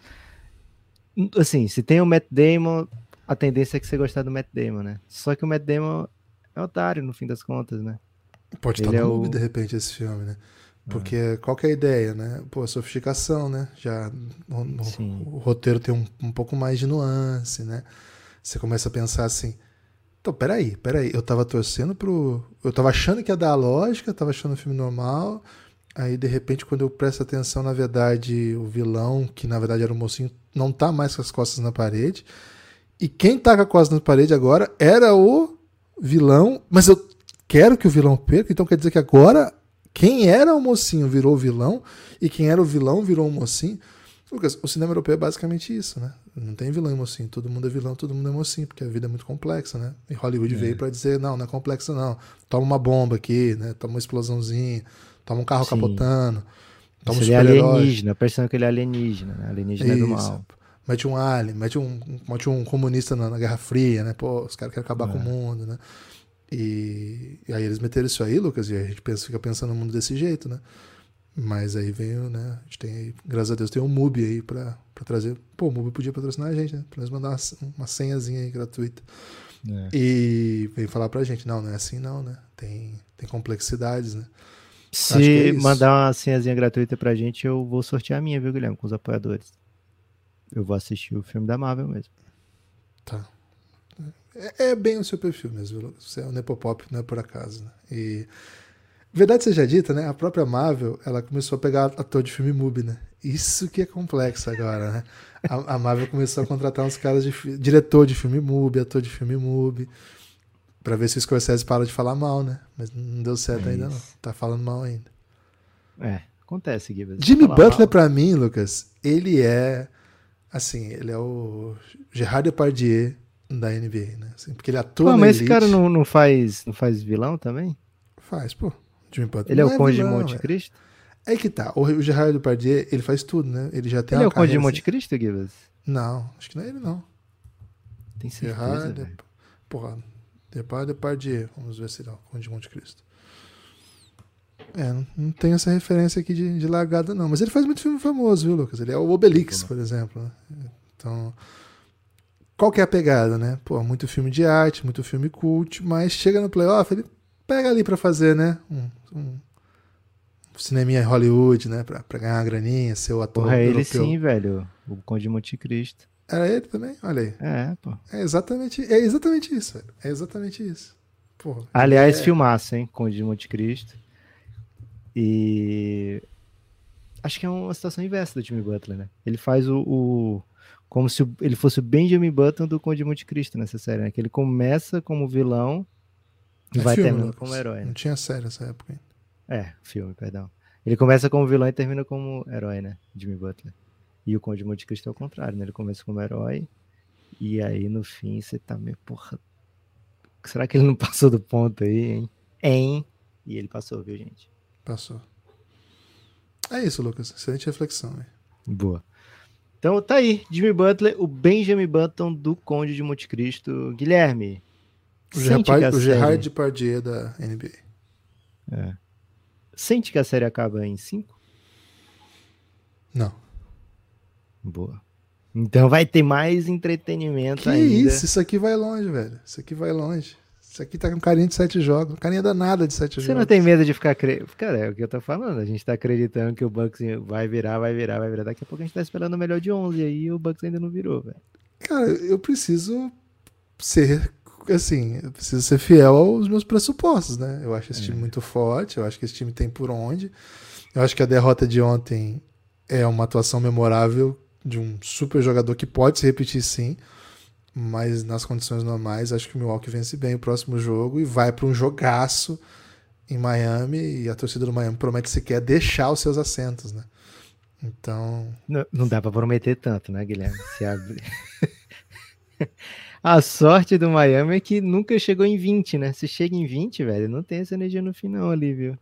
Assim, se tem o Matt Damon, a tendência é que você gostar do Matt Damon, né? Só que o Matt Damon é otário, no fim das contas, né? Pode Ele estar no é Mubi, o... de repente, esse filme, né? Porque ah. qual que é a ideia, né? Pô, sofisticação, né? Já o, o, o roteiro tem um, um pouco mais de nuance, né? Você começa a pensar assim, então, peraí, peraí. Eu tava torcendo pro. Eu tava achando que ia dar a lógica, tava achando o filme normal. Aí, de repente, quando eu presto atenção, na verdade, o vilão, que na verdade era o mocinho, não tá mais com as costas na parede. E quem tá com as costas na parede agora era o vilão. Mas eu quero que o vilão perca, então quer dizer que agora quem era o mocinho virou vilão e quem era o vilão virou o mocinho. Lucas, o cinema europeu é basicamente isso, né? Não tem vilão e mocinho. Todo mundo é vilão, todo mundo é mocinho, porque a vida é muito complexa, né? E Hollywood é. veio para dizer: não, não é complexa, não. Toma uma bomba aqui, né? Toma uma explosãozinha, toma um carro Sim. capotando. Toma Isso um ele é alienígena, parecendo que ele é alienígena, né? Alienígena Isso. é do mal. Mete um alien, mete um, mete um comunista na, na Guerra Fria, né? Pô, os caras querem acabar é. com o mundo, né? E, e, aí eles meteram isso aí, Lucas, e a gente pensa, fica pensando no mundo desse jeito, né? Mas aí veio, né? A gente tem aí, graças a Deus, tem um MUBI aí pra, pra trazer. Pô, o MUBI podia patrocinar a gente, né? Pra nós mandar uma, uma senhazinha aí gratuita. É. E vem falar pra gente, não, não é assim não, né? Tem, tem complexidades, né? Se é mandar uma senhazinha gratuita pra gente, eu vou sortear a minha, viu, Guilherme, com os apoiadores. Eu vou assistir o filme da Marvel mesmo. Tá. É, é bem o seu perfil mesmo, você é um Nepopop, não é por acaso, né? E Verdade seja dita, né? A própria Marvel, ela começou a pegar ator de filme MUBI, né? Isso que é complexo agora, né? A, a Marvel começou a contratar uns caras de diretor de filme MUBI, ator de filme MUBI, para ver se o Scorsese para de falar mal, né? Mas não deu certo é ainda não. Tá falando mal ainda. É, acontece, Gibbs. Jimmy Butler para mim, Lucas, ele é assim, ele é o Gerard Depardieu da NBA, né? Assim, porque ele atua Pô, mas esse cara não, não faz não faz vilão também? Faz, pô. Jimmy Butler. Ele é o é Conde de Monte Cristo? É. é que tá. O, o Gerard Depardieu, ele faz tudo, né? Ele já tem Ele é o Conde de Monte assim. Cristo, Gibbs? Não, acho que não é ele, não. Tem certeza, Gerard. Porra, Gerard Depardieu. Vamos ver se ele é o Conde de Monte Cristo. É, não, não tem essa referência aqui de, de largada, não. Mas ele faz muito filme famoso, viu, Lucas? Ele é o Obelix, por exemplo. Né? Então, qual que é a pegada, né? Pô, muito filme de arte, muito filme cult, mas chega no playoff, ele pega ali para fazer, né? Um, um cineminha em Hollywood, né? Pra, pra ganhar uma graninha, ser o ator Porra, é ele sim, velho. O Conde de Monte Cristo. Era ele também? Olha aí. É, pô. É exatamente, é exatamente isso, velho. É exatamente isso. Porra, Aliás, é... filmaço, hein? Conde de Monte Cristo. E... Acho que é uma situação inversa do Jimmy Butler, né? Ele faz o... o... Como se ele fosse o Benjamin Button do Conde de Monte Cristo nessa série, né? Que ele começa como vilão e é vai filme, terminar como herói. Né? Não tinha série nessa época ainda. É, filme, perdão. Ele começa como vilão e termina como herói, né? Jimmy Butler. E o Conde de Monte Cristo é o contrário, né? Ele começa como herói e aí no fim você tá meio, porra. Será que ele não passou do ponto aí, hein? Hein? E ele passou, viu, gente? Passou. É isso, Lucas. Excelente reflexão, hein? Boa. Então tá aí, Jimmy Butler, o Benjamin Button do Conde de Monte Cristo. Guilherme, o, Gerard, o Gerard Depardieu da NBA. É. Sente que a série acaba em 5? Não. Boa. Então vai ter mais entretenimento que ainda. isso, isso aqui vai longe, velho. Isso aqui vai longe. Isso aqui tá com carinha de sete jogos. Carinha danada de sete Você jogos. não tem medo de ficar. Cre... Cara, é o que eu tô falando. A gente tá acreditando que o Bucks vai virar, vai virar, vai virar. Daqui a pouco a gente tá esperando o melhor de 11 aí e o Bucks ainda não virou, velho. Cara, eu preciso ser. Assim, eu preciso ser fiel aos meus pressupostos, né? Eu acho esse time muito forte. Eu acho que esse time tem por onde. Eu acho que a derrota de ontem é uma atuação memorável de um super jogador que pode se repetir sim, mas nas condições normais acho que o Milwaukee vence bem o próximo jogo e vai para um jogaço em Miami e a torcida do Miami promete sequer deixar os seus assentos, né? Então. Não, não dá para prometer tanto, né, Guilherme? Se abrir. a sorte do Miami é que nunca chegou em 20, né? Se chega em 20, velho, não tem essa energia no final ali, viu?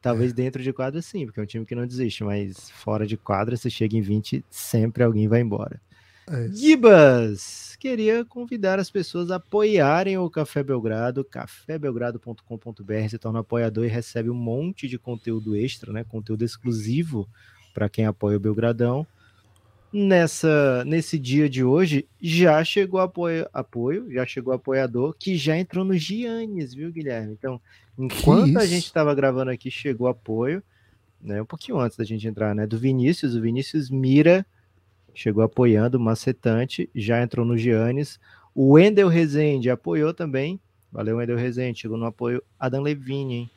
Talvez é. dentro de quadra sim, porque é um time que não desiste, mas fora de quadra, se chega em 20, sempre alguém vai embora. É Gibas, queria convidar as pessoas a apoiarem o Café Belgrado, cafébelgrado.com.br, se torna apoiador e recebe um monte de conteúdo extra, né? Conteúdo exclusivo para quem apoia o Belgradão. Nessa, nesse dia de hoje, já chegou apoio, apoio, já chegou apoiador que já entrou no Giannis, viu, Guilherme? Então, enquanto a gente estava gravando aqui, chegou apoio, né? Um pouquinho antes da gente entrar, né? Do Vinícius, o Vinícius Mira chegou apoiando, macetante, já entrou no Giannis. O Wendel Rezende apoiou também. Valeu, Wendel Rezende, chegou no apoio. Adam Levine, hein?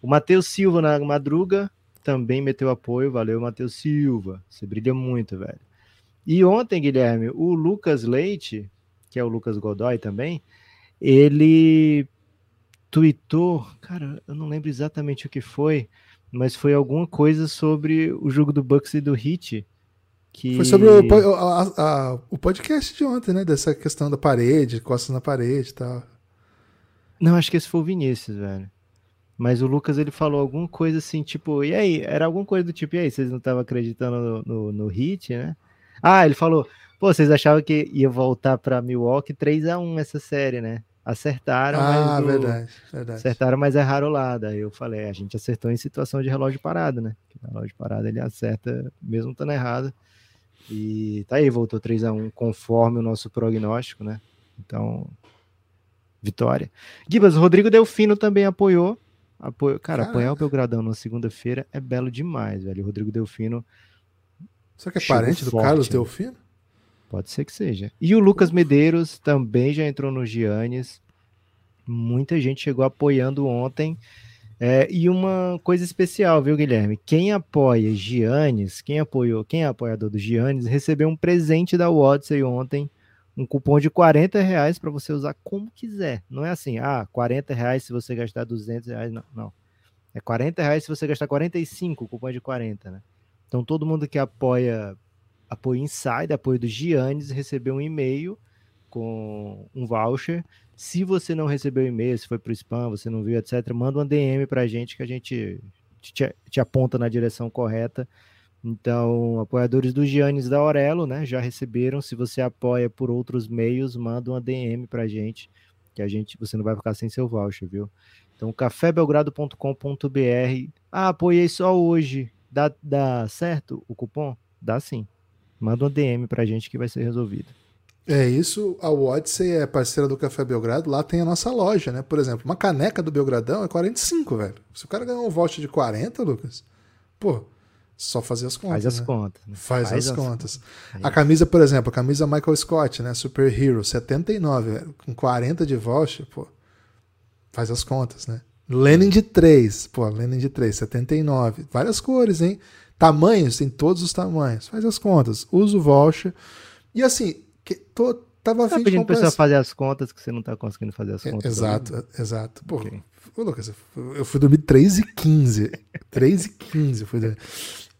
O Matheus Silva na madruga também meteu apoio. Valeu, Matheus Silva. Você brilha muito, velho. E ontem, Guilherme, o Lucas Leite, que é o Lucas Godoy também, ele tweetou, cara, eu não lembro exatamente o que foi, mas foi alguma coisa sobre o jogo do Bucks e do Heat. Que... Foi sobre o, a, a, o podcast de ontem, né? Dessa questão da parede, costas na parede e tal. Não, acho que esse foi o Vinícius, velho. Mas o Lucas ele falou alguma coisa assim, tipo, e aí? Era alguma coisa do tipo, e aí, vocês não estavam acreditando no, no, no hit, né? Ah, ele falou, pô, vocês achavam que ia voltar para Milwaukee 3 a 1 essa série, né? Acertaram, ah, mas. verdade, verdade. Acertaram, mas erraram lá. Daí eu falei, a gente acertou em situação de relógio parado, né? relógio parado ele acerta mesmo estando errado. E tá aí, voltou 3 a 1 conforme o nosso prognóstico, né? Então, vitória. Gibas, Rodrigo Delfino também apoiou. apoiou cara, Caraca. apoiar o Belgradão na segunda-feira é belo demais, velho. O Rodrigo Delfino Será que é parente do forte, Carlos né? Delfino? Pode ser que seja. E o Lucas Medeiros também já entrou no Giannis. Muita gente chegou apoiando ontem. É, e uma coisa especial, viu, Guilherme? Quem apoia Giannis, quem apoiou, quem é apoiador do Giannis, recebeu um presente da Odyssey ontem, um cupom de 40 reais para você usar como quiser. Não é assim, ah, 40 reais se você gastar 200 reais, não. não. É 40 reais se você gastar 45, o cupom de 40, né? Então, todo mundo que apoia apoio Inside, apoio do Giannis, recebeu um e-mail com um voucher. Se você não recebeu e-mail, se foi para o spam, você não viu, etc., manda uma DM para a gente que a gente te, te, aponta na direção correta. Então, apoiadores do Giannis da Aurelo, né, já receberam. Se você apoia por outros meios, manda uma DM para a gente, que a gente, você não vai ficar sem seu voucher, viu? Então, cafébelgrado.com.br. Ah, apoiei só hoje. Dá, dá certo o cupom? Dá sim. Manda um DM pra gente que vai ser resolvido. É isso, a Odyssey é parceira do Café Belgrado, lá tem a nossa loja, né? Por exemplo, uma caneca do Belgradão é 45, velho. Se o cara ganhar um voucher de 40, Lucas, pô, só fazer as contas. Faz as né? contas. Faz, Faz, as, as contas. contas. A camisa, por exemplo, a camisa Michael Scott, né? Super Hero, 79, velho. Com 40 de voucher, pô, faz as contas, né? Lenin de 3. Pô, Lenin de 3, 79. Várias cores, hein? Tamanhos, tem todos os tamanhos. Faz as contas. Usa o voucher. E assim, que, tô, tava tá pedindo pra pessoa fazer as contas que você não tá conseguindo fazer as contas. É, exato, ali. exato. Pô, okay. Lucas, eu fui dormir 3 e 15. 3 e 15 fui dormir.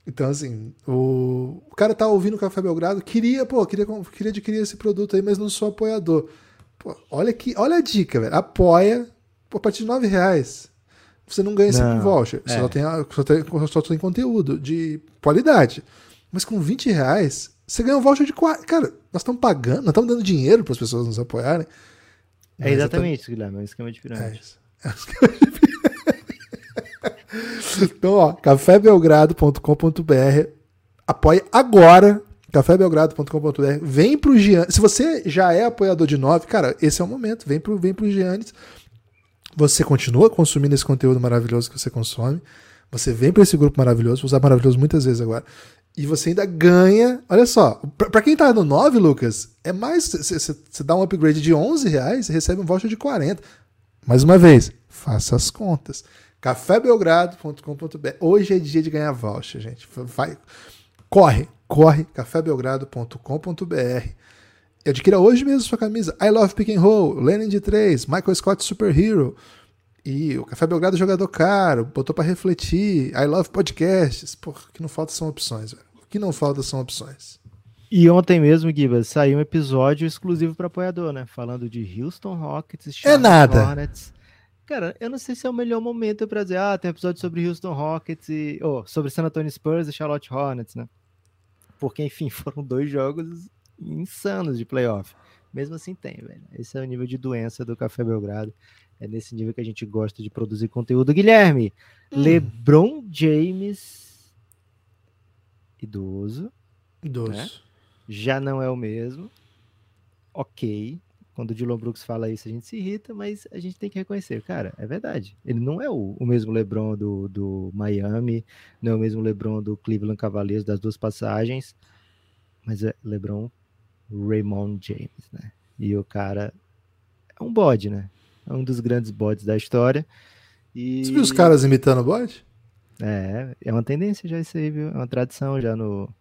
Então, assim, o, o cara tá ouvindo o Café Belgrado, queria, pô, queria, queria adquirir esse produto aí, mas não sou apoiador. Pô, olha que, olha a dica, velho. Apoia a partir de 9 reais. Você não ganha esse voucher. Você é. só, tem, só, tem, só tem conteúdo de qualidade. Mas com 20 reais, você ganha um voucher de 4. Cara, nós estamos pagando, nós estamos dando dinheiro para as pessoas nos apoiarem. É exatamente isso, Guilherme. É um esquema de pirâmide. É isso. É um esquema de pirâmide. então, ó, cafébelgrado.com.br. Apoie agora cafébelgrado.com.br. Vem pro Giannis. Se você já é apoiador de 9, cara, esse é o momento. Vem pro, vem pro Giannis. Você continua consumindo esse conteúdo maravilhoso que você consome. Você vem para esse grupo maravilhoso, vou usar maravilhoso muitas vezes agora. E você ainda ganha. Olha só, para quem tá no 9, Lucas, é mais. Você dá um upgrade de 11 reais e recebe um voucher de 40. Mais uma vez, faça as contas. cafébelgrado.com.br. Hoje é dia de ganhar voucher, gente. Vai, corre, corre, cafébelgrado.com.br. Adquira hoje mesmo sua camisa. I Love Pick and Roll, Lenin de 3, Michael Scott Superhero. E o Café Belgrado jogador caro, botou para refletir. I Love Podcasts. Pô, o que não falta são opções, velho. O que não falta são opções. E ontem mesmo, Gibas, saiu um episódio exclusivo para apoiador, né? Falando de Houston Rockets, Charlotte é nada. Hornets. Cara, eu não sei se é o melhor momento para dizer, ah, tem um episódio sobre Houston Rockets e. Oh, sobre San Antonio Spurs e Charlotte Hornets, né? Porque, enfim, foram dois jogos insanos de playoff. Mesmo assim tem, velho. Esse é o nível de doença do Café Belgrado. É nesse nível que a gente gosta de produzir conteúdo. Guilherme, hum. LeBron James idoso. Idoso. Né? Já não é o mesmo. Ok. Quando o Dylan Brooks fala isso, a gente se irrita, mas a gente tem que reconhecer, cara, é verdade. Ele não é o, o mesmo LeBron do, do Miami, não é o mesmo LeBron do Cleveland Cavaliers das duas passagens, mas é LeBron Raymond James, né? E o cara é um bode, né? É um dos grandes bodes da história. E... Você viu os caras imitando o bode? É, é uma tendência já isso aí, viu? É uma tradição já no.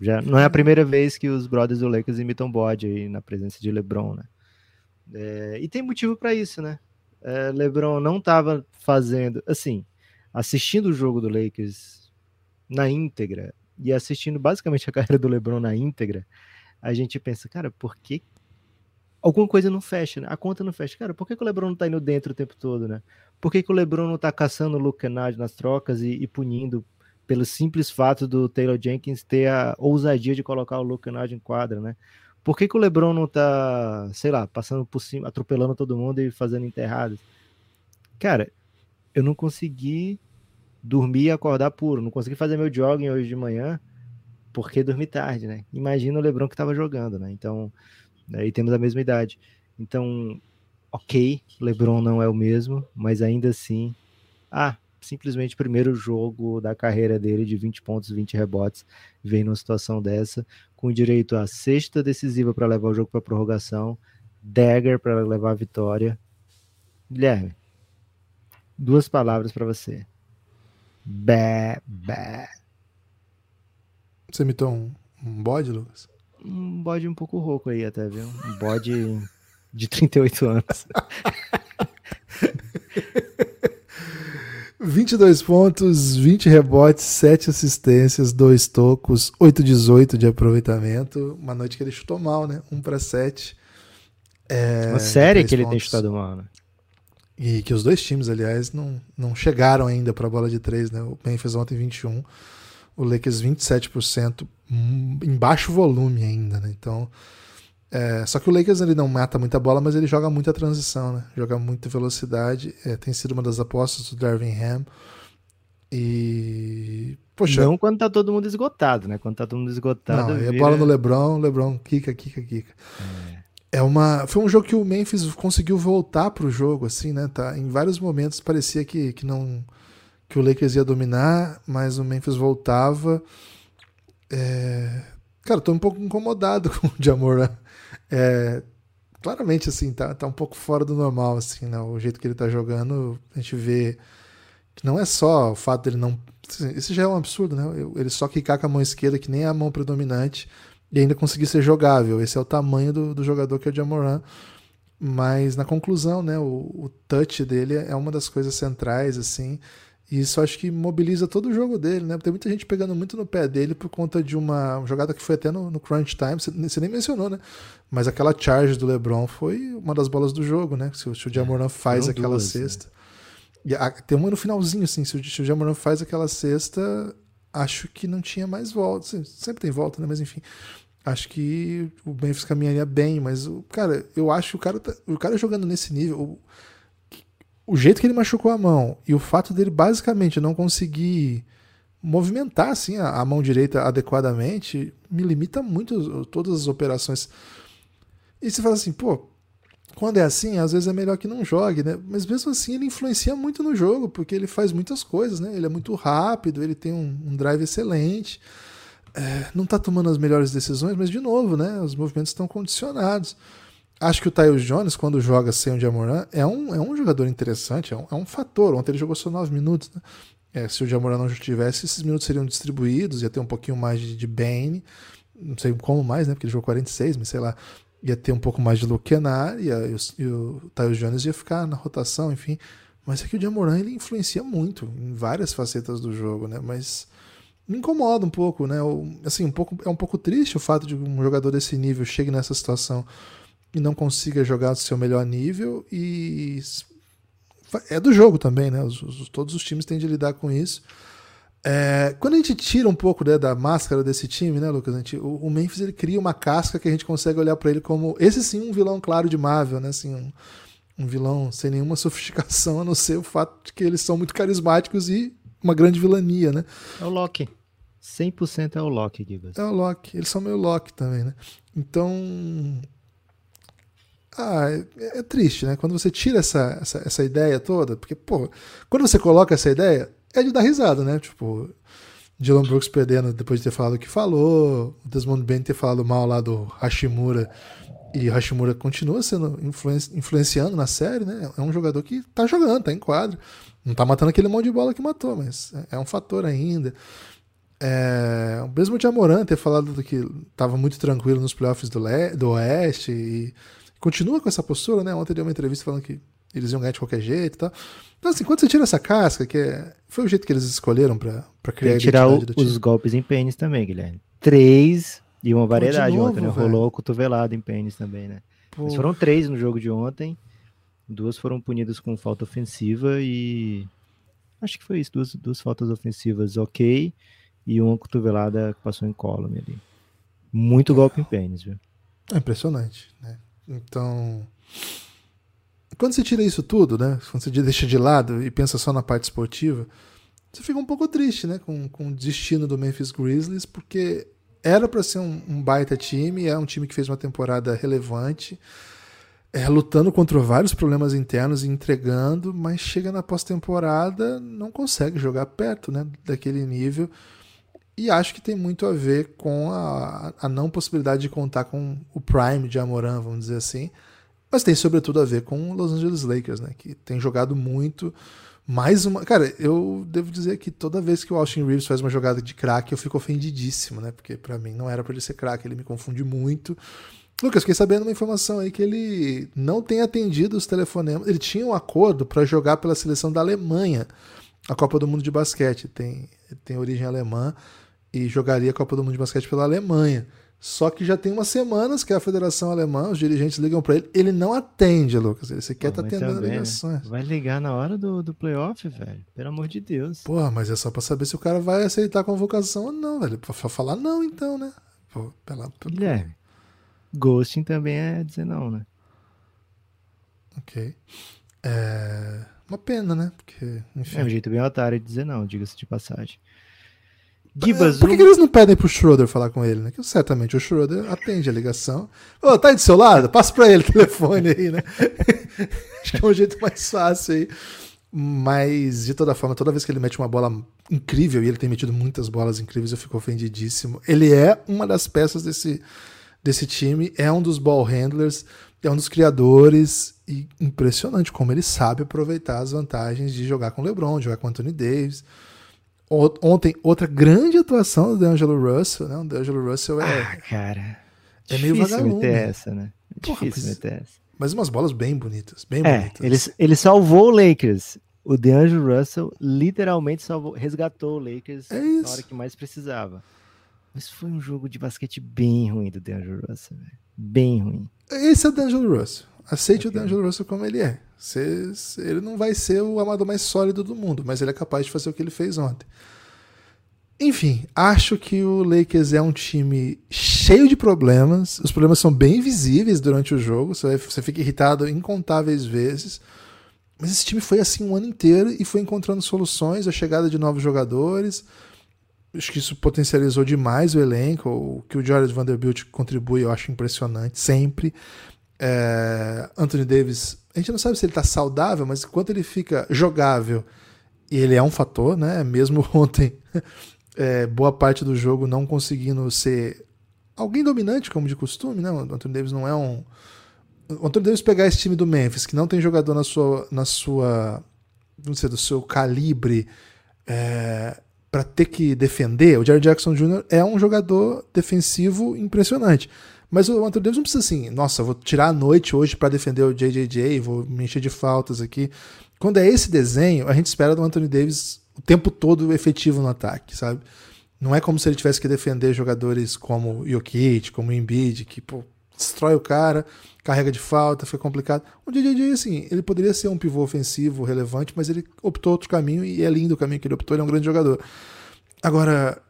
Já, não é a primeira vez que os brothers do Lakers imitam bode aí na presença de LeBron, né? É, e tem motivo para isso, né? É, LeBron não estava fazendo, assim, assistindo o jogo do Lakers na íntegra e assistindo basicamente a carreira do LeBron na íntegra, a gente pensa, cara, por que alguma coisa não fecha, né? A conta não fecha. Cara, por que, que o LeBron não tá indo dentro o tempo todo, né? Por que, que o LeBron não tá caçando o Luke Kennard nas trocas e, e, punindo pelo simples fato do Taylor Jenkins ter a ousadia de colocar o Luke Kennard em quadra, né? Por que, que o LeBron não tá, sei lá, passando por cima, atropelando todo mundo e fazendo enterradas? Cara, eu não consegui dormir e acordar puro, não consegui fazer meu jogging hoje de manhã porque dormi tarde, né? Imagina o LeBron que estava jogando, né? Então, né, e temos a mesma idade. Então, ok, LeBron não é o mesmo, mas ainda assim, ah, simplesmente primeiro jogo da carreira dele de 20 pontos, 20 rebotes, vem numa situação dessa, com direito a sexta decisiva para levar o jogo para prorrogação, dagger para levar a vitória. Guilherme, duas palavras para você. Bé, bé. Você imitou um, um bode, Lucas? Um bode um pouco rouco aí até, viu? Um bode de 38 anos. 22 pontos, 20 rebotes, 7 assistências, 2 tocos, 8-18 de aproveitamento. Uma noite que ele chutou mal, né? 1 para 7. É, Uma série que ele pontos. tem chutado mal, né? E que os dois times, aliás, não, não chegaram ainda para a bola de 3, né? O Memphis ontem 21 o Lakers 27% em baixo volume ainda, né? Então, é, só que o Lakers ele não mata muita bola, mas ele joga muita transição, né? Joga muita velocidade. É, tem sido uma das apostas do Darvin Ham. E. Poxa. Não quando tá todo mundo esgotado, né? Quando tá todo mundo esgotado. Não, vira... é bola no Lebron, Lebron quica, quica, quica. É. é. uma. Foi um jogo que o Memphis conseguiu voltar pro jogo, assim, né? Tá, em vários momentos parecia que, que não que o Lakers ia dominar, mas o Memphis voltava. É... Cara, tô um pouco incomodado com o Jamoran. É... Claramente, assim, tá, tá um pouco fora do normal, assim, né? O jeito que ele tá jogando, a gente vê que não é só o fato dele não... Isso já é um absurdo, né? Ele só quicar com a mão esquerda, que nem é a mão predominante, e ainda conseguir ser jogável. Esse é o tamanho do, do jogador que é o Jamoran. Mas na conclusão, né, o, o touch dele é uma das coisas centrais, assim, e isso acho que mobiliza todo o jogo dele, né? Tem muita gente pegando muito no pé dele por conta de uma jogada que foi até no, no crunch time, você, nem mencionou, né? Mas aquela charge do LeBron foi uma das bolas do jogo, né? Se, se o Jamoran é, faz aquela duas, cesta. Né? E a, tem uma no finalzinho, assim, se o, se o Jamoran faz aquela cesta, acho que não tinha mais volta. Sempre tem volta, né? Mas enfim. Acho que o Memphis caminharia bem, mas, cara, eu acho que o cara, tá, o cara jogando nesse nível o jeito que ele machucou a mão e o fato dele basicamente não conseguir movimentar assim a, a, mão direita adequadamente me limita muito todas as operações. E você fala assim, pô, quando é assim, às vezes é melhor que não jogue, né? Mas mesmo assim ele influencia muito no jogo, porque ele faz muitas coisas, né? Ele é muito rápido, ele tem um, um drive excelente, é, não está tomando as melhores decisões, mas de novo, né? Os movimentos estão condicionados. Acho que o Tyus Jones, quando joga sem o Jamoran, é um, é um jogador interessante, é um, é um fator. Ontem ele jogou só 9 minutos, né? É, se o Jamoran não estivesse, esses minutos seriam distribuídos, ia ter um pouquinho mais de, de Bane, não sei como mais, né? Porque ele jogou 46, mas sei lá, ia ter um pouco mais de Luke Kennard, e, e, o, Tyus Jones ia ficar na rotação, enfim. Mas é que o Jamoran ele influencia muito em várias facetas do jogo, né? Mas me incomoda um pouco, né? Assim, um pouco, é um pouco triste o fato de um jogador desse nível chegue nessa situação e não consiga jogar do seu melhor nível e é do jogo também, né? Os, os, todos os times têm de lidar com isso. É, quando a gente tira um pouco né, da máscara desse time, né, Lucas? Gente, o, o, Memphis ele cria uma casca que a gente consegue olhar para ele como esse sim um vilão claro de Marvel, né? Assim, um, um vilão sem nenhuma sofisticação, a não ser o fato de que eles são muito carismáticos e uma grande vilania, né? É o Loki. 100% é o Loki, Gibas. É o Loki. Eles são meio Loki também, né? Então, ah, é, é, triste, né? Quando você tira essa, essa, essa, ideia toda, porque, pô, quando você coloca essa ideia, é de dar risada, né? Tipo, Dylan Brooks perdendo depois de ter falado o que falou, o Desmond Bain ter falado mal lá do Hashimura, e Hashimura continua sendo influenci influenciando na série, né? É um jogador que tá jogando, tá em quadro. Não tá matando aquele monte de bola que matou, mas é, é um fator ainda. É, mesmo de Amoran ter falado do que estava muito tranquilo nos playoffs do, Le do Oeste e continua com essa postura, né? Ontem deu uma entrevista falando que eles iam ganhar de qualquer jeito e tal. Então, assim, quando você tira essa casca, que é, foi o jeito que eles escolheram para criar Tem tirar o, os golpes em pênis também, Guilherme. Três e uma variedade novo, ontem, né? Rolou cotovelado em pênis também, né? Mas foram três no jogo de ontem. Duas foram punidas com falta ofensiva e. Acho que foi isso, duas, duas faltas ofensivas ok. E uma cotovelada que passou em column ali. Muito golpe em pênis, viu? É impressionante, né? Então, quando você tira isso tudo, né? Quando você deixa de lado e pensa só na parte esportiva, você fica um pouco triste, né? Com, com o destino do Memphis Grizzlies, porque era para ser um, um, baita time, é um time que fez uma temporada relevante, é, lutando contra vários problemas internos e entregando, mas chega na pós-temporada, não consegue jogar perto né, daquele nível. E acho que tem muito a ver com a, a não possibilidade de contar com o prime de Amoran, vamos dizer assim. Mas tem sobretudo a ver com Los Angeles Lakers, né? Que tem jogado muito. Mais uma. Cara, eu devo dizer que toda vez que o Austin Reeves faz uma jogada de craque, eu fico ofendidíssimo, né? Porque para mim não era para ele ser craque, ele me confunde muito. Lucas, fiquei sabendo uma informação aí que ele não tem atendido os telefonemas. Ele tinha um acordo para jogar pela seleção da Alemanha, a Copa do Mundo de Basquete. Tem, tem origem alemã e jogaria a Copa do Mundo de Basquete pela Alemanha. Só que já tem umas semanas que a Federação Alemã, os dirigentes ligam para ele, ele não atende, Lucas. Ele sequer tá atendendo também, ligações. Vai ligar na hora do, do playoff, velho. Pelo amor de Deus. Porra, mas é só pra saber se o cara vai aceitar a convocação ou não, velho. Pra falar não, então, né? Pô, pela, pela... Guilherme, ghosting também é dizer não, né? Ok. É uma pena, né? Porque, enfim. É um jeito bem otário de dizer não, diga-se de passagem. Gibas, Por que, que, eles não pedem pro Schroeder falar com ele, né? Que certamente o Schroeder atende a ligação. Ô, oh, tá aí do seu lado? Passa pra ele o telefone aí, né? Acho que é um jeito mais fácil aí. Mas, de toda forma, toda vez que ele mete uma bola incrível, e ele tem metido muitas bolas incríveis, eu fico ofendidíssimo. Ele é uma das peças desse, desse time, é um dos ball handlers, é um dos criadores, e impressionante como ele sabe aproveitar as vantagens de jogar com LeBron, jogar com Anthony Davis. Ontem, outra grande atuação do D'Angelo Russell, né? O D'Angelo Russell é. Ah, cara. É meio vagabundo. meter essa, né? É Porra, difícil mas, meter essa. Mas umas bolas bem bonitas, bem é, bonitas. Ele, ele salvou o Lakers. O DeAngelo Russell literalmente salvou, resgatou o Lakers é na hora que mais precisava. Mas foi um jogo de basquete bem ruim do DeAngelo Russell, véio. Bem ruim. Esse é o DeAngelo Russell. Aceite okay. o D'Angelo Russell como ele é. Você, ele não vai ser o amador mais sólido do mundo, mas ele é capaz de fazer o que ele fez ontem. Enfim, acho que o Lakers é um time cheio de problemas. Os problemas são bem visíveis durante o jogo. Você, você fica irritado incontáveis vezes. Mas esse time foi assim um ano inteiro e foi encontrando soluções, a chegada de novos jogadores. acho que isso potencializou demais o elenco. O que o Jared Vanderbilt contribui, eu acho impressionante, sempre. É, Anthony Davis, a gente não sabe se ele está saudável, mas enquanto ele fica jogável, e ele é um fator, né? Mesmo ontem, é, boa parte do jogo não conseguindo ser alguém dominante, como de costume, né? O Anthony Davis não é um. O Anthony Davis pegar esse time do Memphis, que não tem jogador na sua. Na sua não sei, do seu calibre. É, para ter que defender, o Jerry Jackson Jr. é um jogador defensivo impressionante. Mas o Anthony Davis não precisa assim, nossa, vou tirar a noite hoje para defender o JJJ, vou me encher de faltas aqui. Quando é esse desenho, a gente espera do Anthony Davis o tempo todo efetivo no ataque, sabe? Não é como se ele tivesse que defender jogadores como Jokic, como Embiid, que pô, destrói o cara, carrega de falta, foi complicado. O JJJ, assim, ele poderia ser um pivô ofensivo relevante, mas ele optou outro caminho e é lindo o caminho que ele optou, ele é um grande jogador. Agora,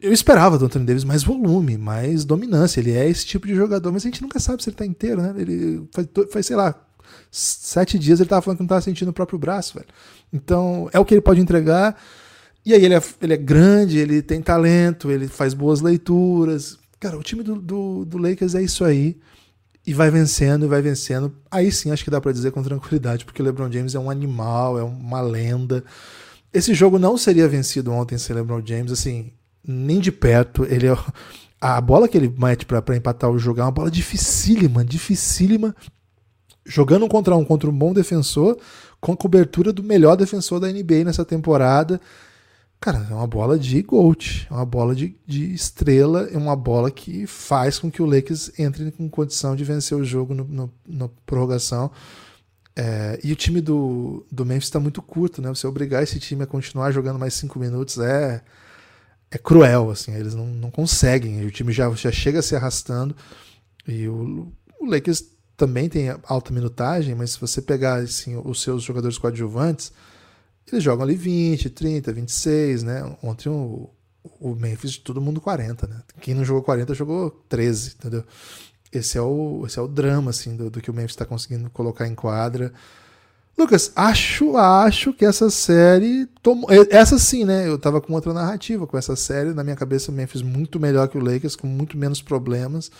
eu esperava do Anthony Davis mais volume, mais dominância. Ele é esse tipo de jogador, mas a gente nunca sabe se ele tá inteiro, né? Ele faz, faz sei lá, sete dias ele tava falando que não tava sentindo o próprio braço, velho. Então, é o que ele pode entregar. E aí ele é, ele é grande, ele tem talento, ele faz boas leituras. Cara, o time do, do, do Lakers é isso aí e vai vencendo e vai vencendo. Aí sim acho que dá para dizer com tranquilidade, porque o LeBron James é um animal, é uma lenda. Esse jogo não seria vencido ontem sem LeBron James, assim, nem de perto. Ele é... a bola que ele mete para empatar o jogo é uma bola dificílima, dificílima. Jogando contra um contra um bom defensor, com a cobertura do melhor defensor da NBA nessa temporada. Cara, é uma bola de GOAT, é uma bola de, de estrela, é uma bola que faz com que o Lakers entre com condição de vencer o jogo no, no, na prorrogação. É, e o time do, do Memphis está muito curto, né? Você obrigar esse time a continuar jogando mais cinco minutos é, é cruel, assim. Eles não, não conseguem. O time já, já chega se arrastando. E o, o Lakers também tem alta minutagem, mas se você pegar assim, os seus jogadores coadjuvantes, eles jogam ali 20, 30, 26, né? Ontem o, o Memphis, todo mundo 40, né? Quem não jogou 40 jogou 13, entendeu? Esse é o, esse é o drama, assim, do, do que o Memphis está conseguindo colocar em quadra. Lucas, acho, acho que essa série tomou. Essa sim, né? Eu tava com outra narrativa com essa série. Na minha cabeça, o Memphis muito melhor que o Lakers, com muito menos problemas.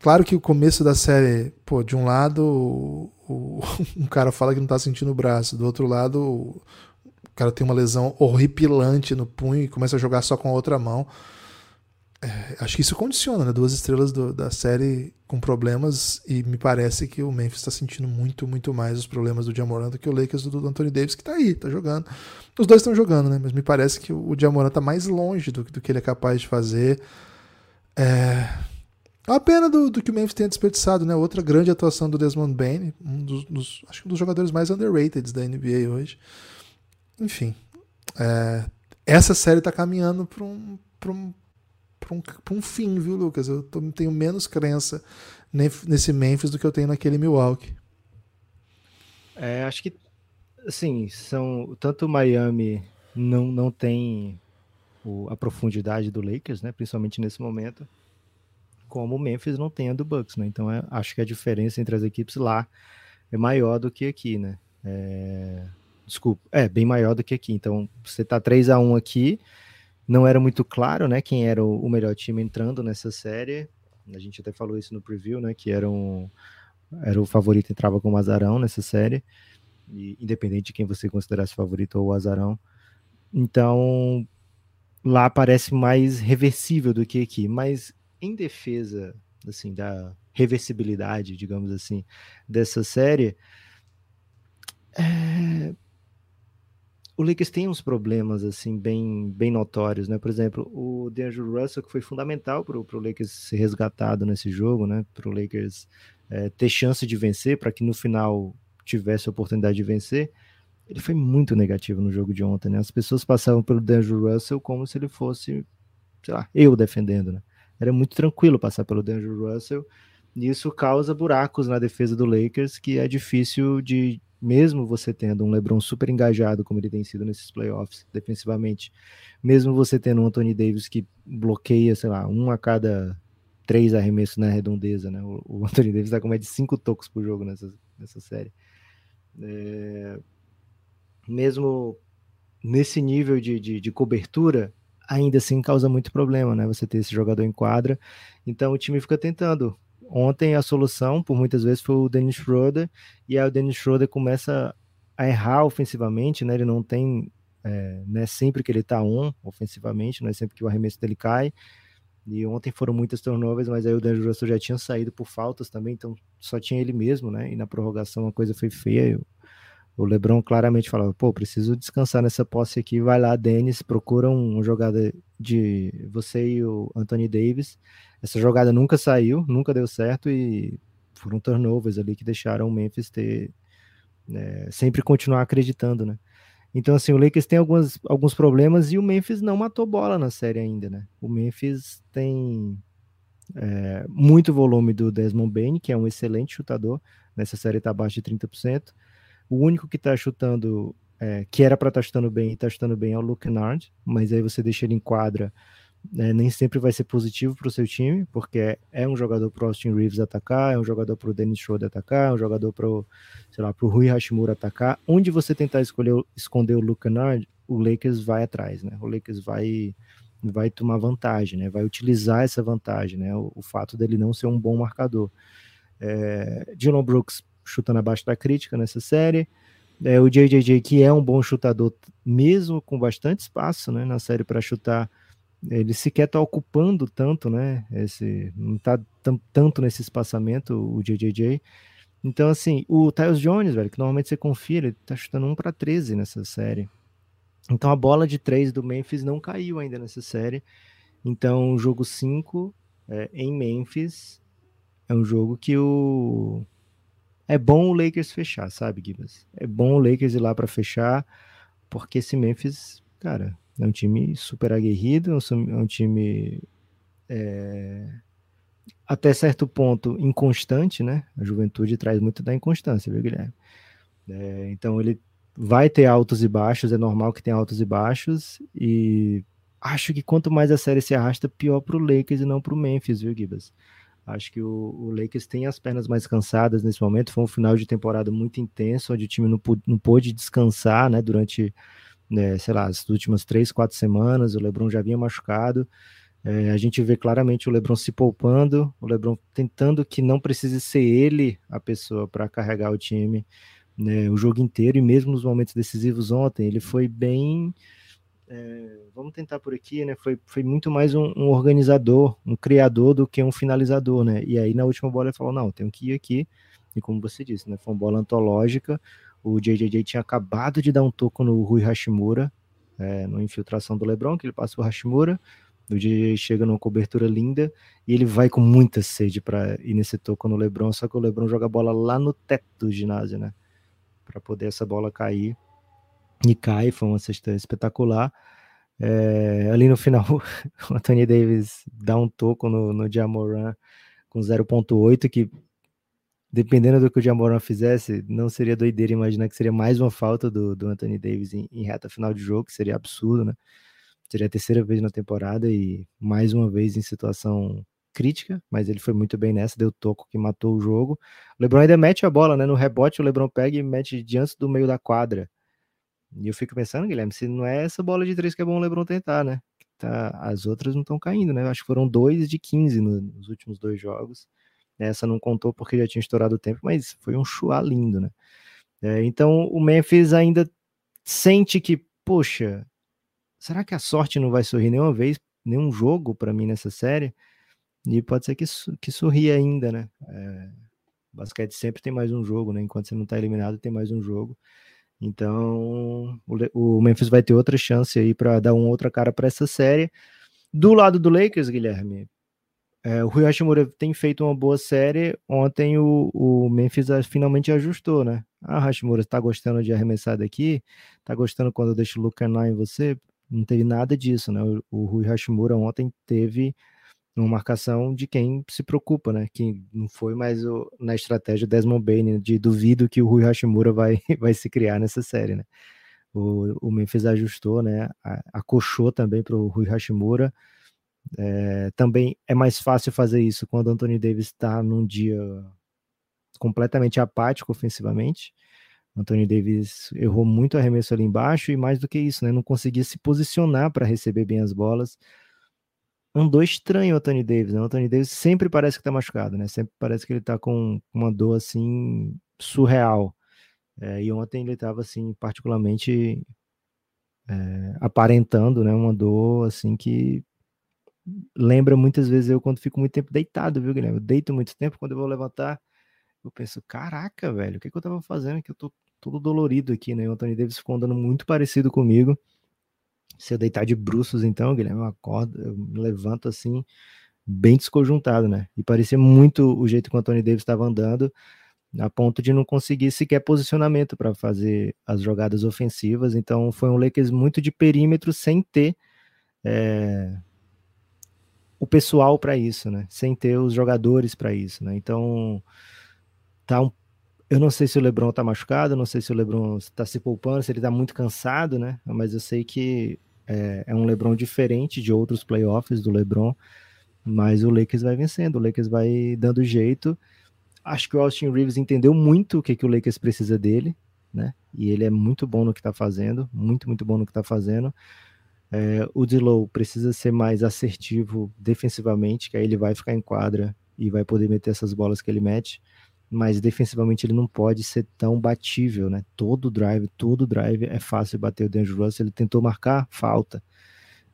Claro que o começo da série, pô, de um lado o, um cara fala que não tá sentindo o braço, do outro lado o cara tem uma lesão horripilante no punho e começa a jogar só com a outra mão. É, acho que isso condiciona, né? Duas estrelas do, da série com problemas e me parece que o Memphis está sentindo muito, muito mais os problemas do Jamoran do que o Lakers do, do Anthony Davis, que tá aí, tá jogando. Os dois estão jogando, né? Mas me parece que o Jamoran tá mais longe do, do que ele é capaz de fazer. É a pena do, do que o Memphis tenha desperdiçado, né? Outra grande atuação do Desmond Bain, um dos, dos acho que um dos jogadores mais underrated da NBA hoje. Enfim, é, essa série está caminhando para um, um, um, um fim, viu, Lucas? Eu tô, tenho menos crença nesse Memphis do que eu tenho naquele Milwaukee. É, acho que, assim, são tanto Miami não não tem o, a profundidade do Lakers, né? Principalmente nesse momento como o Memphis não tem a do Bucks, né? Então é, acho que a diferença entre as equipes lá é maior do que aqui, né? É... Desculpa, é bem maior do que aqui. Então você tá 3 a 1 aqui, não era muito claro, né? Quem era o, melhor time entrando nessa série. A gente até falou isso no preview, né? Que era, um, era o favorito entrava com o Azarão nessa série, e, independente de quem você considerasse favorito ou Azarão. Então lá parece mais reversível do que aqui, mas em defesa assim da reversibilidade, digamos assim, dessa série, é... o Lakers tem uns problemas assim bem bem notórios, né? Por exemplo, o DeAngelo Russell que foi fundamental para o Lakers ser resgatado nesse jogo, né? Para o Lakers é, ter chance de vencer, para que no final tivesse a oportunidade de vencer. Ele foi muito negativo no jogo de ontem, né? As pessoas passavam pelo DeAngelo Russell como se ele fosse, sei lá, eu defendendo, né? era muito tranquilo passar pelo D'Angelo Russell. E isso causa buracos na defesa do Lakers, que é difícil de, mesmo você tendo um LeBron super engajado, como ele tem sido nesses playoffs, defensivamente, mesmo você tendo um Anthony Davis que bloqueia, sei lá, um a cada três arremessos na redondeza, né? O, Anthony Davis está com mais de cinco tocos por jogo nessa, nessa série. É... Mesmo nesse nível de, de, de cobertura, ainda assim causa muito problema, né? Você ter esse jogador em quadra. Então o time fica tentando. Ontem a solução, por muitas vezes, foi o Dennis Schroeder, e aí o Dennis Schroeder começa a errar ofensivamente, né? Ele não tem, é, não é sempre que ele tá on ofensivamente, não é sempre que o arremesso dele cai. E ontem foram muitas turnovers, mas aí o Dennis Russell já tinha saído por faltas também, então só tinha ele mesmo, né? E na prorrogação a coisa foi feia. O LeBron claramente falava: pô, preciso descansar nessa posse aqui. Vai lá, Dennis, procura uma jogada de você e o Anthony Davis. Essa jogada nunca saiu, nunca deu certo e foram turnovers ali que deixaram o Memphis ter né, sempre continuar acreditando, né? Então, assim, o Lakers tem algumas, alguns problemas e o Memphis não matou bola na série ainda, né? O Memphis tem é, muito volume do Desmond Bain, que é um excelente chutador. Nessa série está abaixo de 30%. O único que está chutando, é, que era para estar tá chutando bem e está chutando bem é o Luke Nard, mas aí você deixa ele em quadra, é, nem sempre vai ser positivo para o seu time, porque é, um jogador para Austin Reeves atacar, é um jogador para o Dennis Schroeder atacar, é um jogador para sei lá, para o Rui Hashimura atacar. Onde você tentar escolher, esconder o Luke Nard, o Lakers vai atrás, né? O Lakers vai vai tomar vantagem, né? Vai utilizar essa vantagem, né? O, o fato dele não ser um bom marcador. É, Dylan Brooks chutando abaixo da crítica nessa série. É, o JJJ, que é um bom chutador, mesmo com bastante espaço né, na série para chutar, ele sequer está ocupando tanto, né? Esse, não está tanto nesse espaçamento, o JJJ. Então, assim, o Tyus Jones, velho, que normalmente você confia, ele tá chutando 1 para 13 nessa série. Então, a bola de 3 do Memphis não caiu ainda nessa série. Então, o jogo 5 é, em Memphis é um jogo que o, é bom o Lakers fechar, sabe, Gibas? É bom o Lakers ir lá para fechar, porque esse Memphis, cara, é um time super aguerrido, é um time é, até certo ponto inconstante, né? A juventude traz muito da inconstância, viu, Guilherme? É, então ele vai ter altos e baixos, é normal que tenha altos e baixos, e acho que quanto mais a série se arrasta, pior para o Lakers e não para o Memphis, viu, Gibas? Acho que o, o, Lakers tem as pernas mais cansadas nesse momento. Foi um final de temporada muito intenso, onde o time não, não pôde descansar, né? Durante, né, sei lá, as últimas três, quatro semanas. O LeBron já vinha machucado. É, a gente vê claramente o LeBron se poupando, o LeBron tentando que não precise ser ele a pessoa para carregar o time né, o jogo inteiro e mesmo nos momentos decisivos ontem. Ele foi bem é, vamos tentar por aqui, né? Foi, foi muito mais um, um, organizador, um criador do que um finalizador, né? E aí na última bola ele falou: não, tenho que ir aqui. E como você disse, né? Foi uma bola antológica. O JJJ tinha acabado de dar um toco no Rui Hashimura, é, infiltração do Lebron, que ele passa o Hashimura. O JJJ chega numa cobertura linda e ele vai com muita sede para ir nesse toco no Lebron. Só que o Lebron joga a bola lá no teto do ginásio, né? Para poder essa bola cair cai, foi uma cesta espetacular. É, ali no final, o Anthony Davis dá um toco no, no Jamoran com 0.8, que dependendo do que o Jamoran fizesse, não seria doideira imaginar que seria mais uma falta do, do Anthony Davis em, em reta final de jogo, que seria absurdo, né? Seria a terceira vez na temporada e mais uma vez em situação crítica, mas ele foi muito bem nessa, deu toco que matou o jogo. O LeBron ainda mete a bola, né? No rebote, o LeBron pega e mete diante do meio da quadra. E eu fico pensando, Guilherme, se não é essa bola de três que é bom o Lebron tentar, né? Tá, as outras não estão caindo, né? Acho que foram dois de 15 nos últimos dois jogos. Essa não contou porque já tinha estourado o tempo, mas foi um chuá lindo, né? É, então o Memphis ainda sente que, poxa, será que a sorte não vai sorrir nenhuma vez, nenhum jogo para mim nessa série? E pode ser que, que sorria ainda, né? É, basquete sempre tem mais um jogo, né? Enquanto você não está eliminado, tem mais um jogo. Então, o, Memphis vai ter outra chance aí para dar uma outra cara para essa série. Do lado do Lakers, Guilherme, é, o Rui Hashimura tem feito uma boa série. Ontem o, o Memphis finalmente ajustou, né? Ah, Hashimura, está gostando de arremessar daqui? Tá gostando quando eu deixo o Luca em você? Não teve nada disso, né? O, o Rui Hashimura ontem teve uma marcação de quem se preocupa, né? Que não foi mais o, na estratégia Desmond Bain, de duvido que o Rui Hashimura vai, vai se criar nessa série, né? O, o Memphis ajustou, né? Acochou também para o Rui Hashimura. É, também é mais fácil fazer isso quando o Anthony Davis está num dia completamente apático ofensivamente, Anthony Davis errou muito arremesso ali embaixo e mais do que isso, né? Não conseguia se posicionar para receber bem as bolas. Andou estranho o Anthony Davis, né? O Anthony Davis sempre parece que tá machucado, né? Sempre parece que ele tá com uma dor assim surreal. É, e ontem ele estava assim particularmente é, aparentando, né? Uma dor assim que lembra muitas vezes eu quando fico muito tempo deitado, viu, Guilherme? Eu deito muito tempo, quando eu vou levantar, eu penso, caraca, velho, o que, que eu tava fazendo que eu tô todo dolorido aqui, né? O Anthony Davis ficou andando muito parecido comigo. Se eu deitar de bruços, então, Guilherme, eu acordo, eu me levanto assim, bem desconjuntado, né? E parecia muito o jeito que o Anthony Davis estava andando, a ponto de não conseguir sequer posicionamento para fazer as jogadas ofensivas. Então, foi um Lakers muito de perímetro, sem ter é, o pessoal para isso, né? Sem ter os jogadores para isso, né? Então, tá um eu não sei se o LeBron tá machucado, não sei se o LeBron está se poupando, se ele tá muito cansado, né? Mas eu sei que é, é, um LeBron diferente de outros playoffs do LeBron, mas o Lakers vai vencendo, o Lakers vai dando jeito. Acho que o Austin Reeves entendeu muito o que, que o Lakers precisa dele, né? E ele é muito bom no que tá fazendo, muito, muito bom no que tá fazendo. É, o Dilow precisa ser mais assertivo defensivamente, que aí ele vai ficar em quadra e vai poder meter essas bolas que ele mete mas defensivamente ele não pode ser tão batível, né? Todo drive, todo drive é fácil bater o D'Angelo Russell, ele tentou marcar, falta.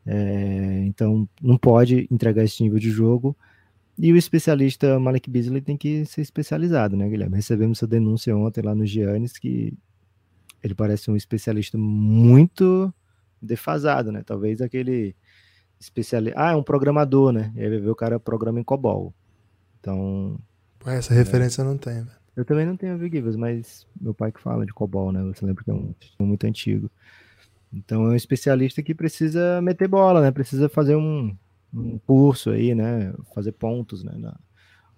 É, então não pode entregar esse nível de jogo. E o especialista Malik Beasley tem que ser especializado, né, Guilherme? Recebemos essa denúncia ontem lá no Giannis que ele parece um especialista muito defasado, né? Talvez aquele especialista. Ah, é um programador, né? E aí ver o cara programa em COBOL. Então, essa referência é. eu não tenho, velho. Eu também não tenho Givers, mas meu pai que fala de COBOL, né? Você lembra que é um muito antigo. Então é um especialista que precisa meter bola, né? Precisa fazer um, um curso aí, né? Fazer pontos, né? Na,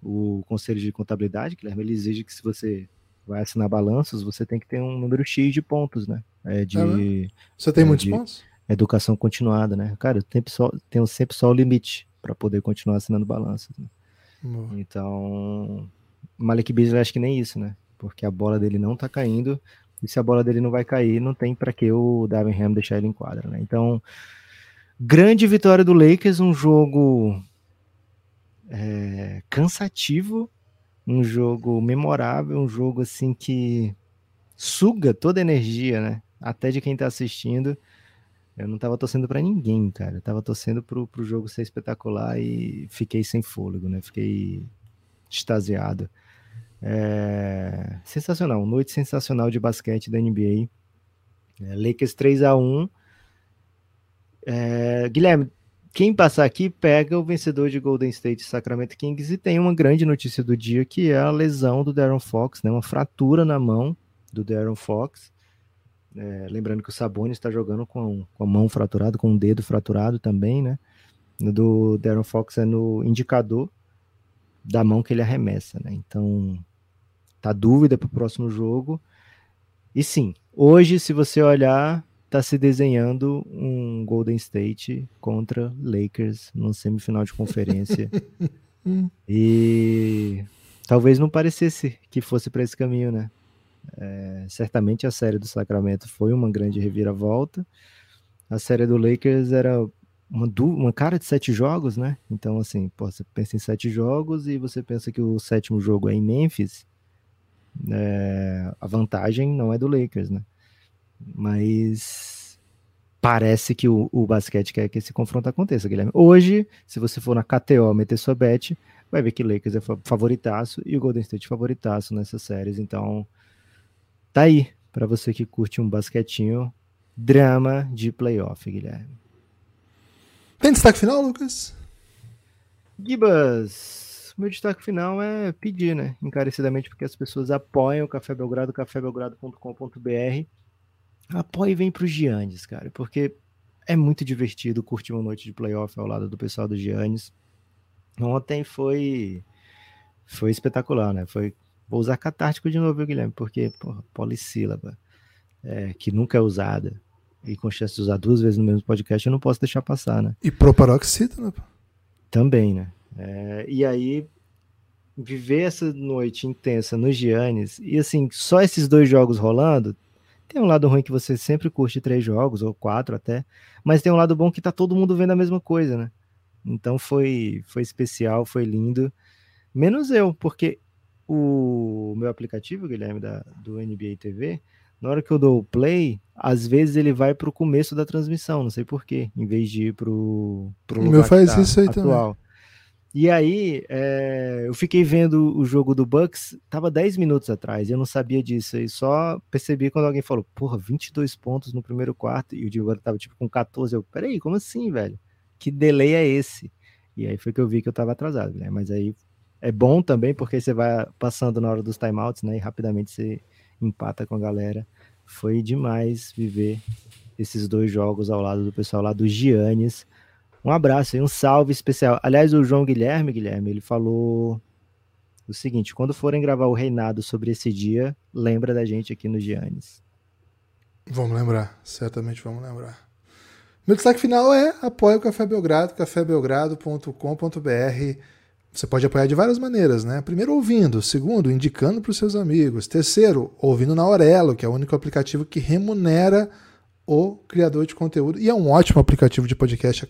o Conselho de Contabilidade, Guilherme, ele exige que se você vai assinar balanços, você tem que ter um número X de pontos, né? É de, é, você tem é, muitos pontos? Educação continuada, né? Cara, eu tenho, só, tenho sempre só o limite para poder continuar assinando balanços. Né? Boa. Então, Malik Beasley acho que nem isso, né? Porque a bola dele não tá caindo, e se a bola dele não vai cair, não tem para que o Darvin Ham deixar ele em quadra, né? Então, grande vitória do Lakers, um jogo é, cansativo, um jogo memorável, um jogo assim que suga toda a energia, né? Até de quem tá assistindo. Eu não tava torcendo para ninguém, cara. Eu tava torcendo pro, pro jogo ser espetacular e fiquei sem fôlego, né? Fiquei extasiado. É... Sensacional, noite sensacional de basquete da NBA. É, Lakers 3 a 1 é... Guilherme, quem passar aqui pega o vencedor de Golden State Sacramento Kings e tem uma grande notícia do dia que é a lesão do Darren Fox, né? Uma fratura na mão do Darren Fox. É, lembrando que o Sabonis está jogando com, com a mão fraturada, com o dedo fraturado também, né? Do Darren Fox é no indicador da mão que ele arremessa, né? Então, tá dúvida para o próximo jogo. E sim, hoje, se você olhar, tá se desenhando um Golden State contra Lakers no semifinal de conferência. e talvez não parecesse que fosse para esse caminho, né? É, certamente a série do Sacramento foi uma grande reviravolta. A série do Lakers era uma, uma cara de sete jogos, né? Então, assim, você pensa em sete jogos e você pensa que o sétimo jogo é em Memphis. É, a vantagem não é do Lakers, né? Mas parece que o, o basquete quer que esse confronto aconteça, Guilherme. Hoje, se você for na KTO meter sua bet, vai ver que Lakers é favoritaço e o Golden State favoritaço nessas séries. Então, Tá aí, para você que curte um basquetinho, drama de playoff, Guilherme. Tem destaque final, Lucas? Gibas, meu destaque final é pedir, né? Encarecidamente, porque as pessoas apoiam o Café Belgrado, cafébelgrado.com.br. Apoie e vem pro Giannis, cara, porque é muito divertido curtir uma noite de playoff ao lado do pessoal do Giannis. Ontem foi foi espetacular, né? Foi Vou usar catártico de novo, Guilherme? Porque, porra, polissílaba, é, que nunca é usada, e com chance de usar duas vezes no mesmo podcast, eu não posso deixar passar, né? E proparoxítona, né? Também, né? É, e aí, viver essa noite intensa no Giannis, e assim, só esses dois jogos rolando, tem um lado ruim que você sempre curte três jogos, ou quatro até, mas tem um lado bom que tá todo mundo vendo a mesma coisa, né? Então foi, foi especial, foi lindo. Menos eu, porque o meu aplicativo, Guilherme, da, do NBA TV, na hora que eu dou o play, às vezes ele vai para o começo da transmissão, não sei porquê, em vez de ir para o meu faz tá isso aí atual. também. E aí, é, eu fiquei vendo o jogo do Bucks, tava 10 minutos atrás, eu não sabia disso, e só percebi quando alguém falou, porra, 22 pontos no primeiro quarto, e o Diego tava tipo com 14, eu, peraí, como assim, velho? Que delay é esse? E aí foi que eu vi que eu tava atrasado, né? Mas aí é bom também, porque você vai passando na hora dos timeouts, né, e rapidamente você empata com a galera. Foi demais viver esses dois jogos ao lado do pessoal lá do Giannis, um abraço e um salve especial. Aliás, o João Guilherme, Guilherme, ele falou o seguinte: quando forem gravar o reinado sobre esse dia, lembra da gente aqui no Giannis. Vamos lembrar, certamente vamos lembrar. Meu destaque final é apoio o Café Belgrado, cafébelgrado.com.br. Você pode apoiar de várias maneiras, né? Primeiro, ouvindo. Segundo, indicando para os seus amigos. Terceiro, ouvindo na Aurelo, que é o único aplicativo que remunera o criador de conteúdo. E é um ótimo aplicativo de podcast.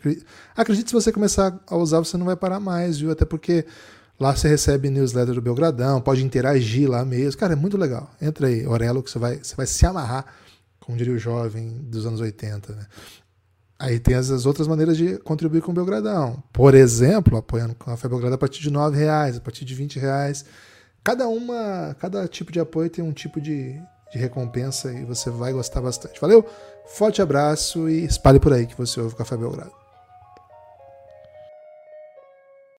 Acredite, se você começar a usar, você não vai parar mais, viu? Até porque lá você recebe newsletter do Belgradão, pode interagir lá mesmo. Cara, é muito legal. Entra aí, Orelo, que você vai, você vai se amarrar, como diria o jovem dos anos 80, né? Aí tem as, as outras maneiras de contribuir com o Belgradão. Por exemplo, apoiando a Fé Belgrado a partir de R$ reais, a partir de R$ reais. Cada uma, cada tipo de apoio tem um tipo de, de recompensa e você vai gostar bastante. Valeu? Forte abraço e espalhe por aí que você ouve o Café Belgrado.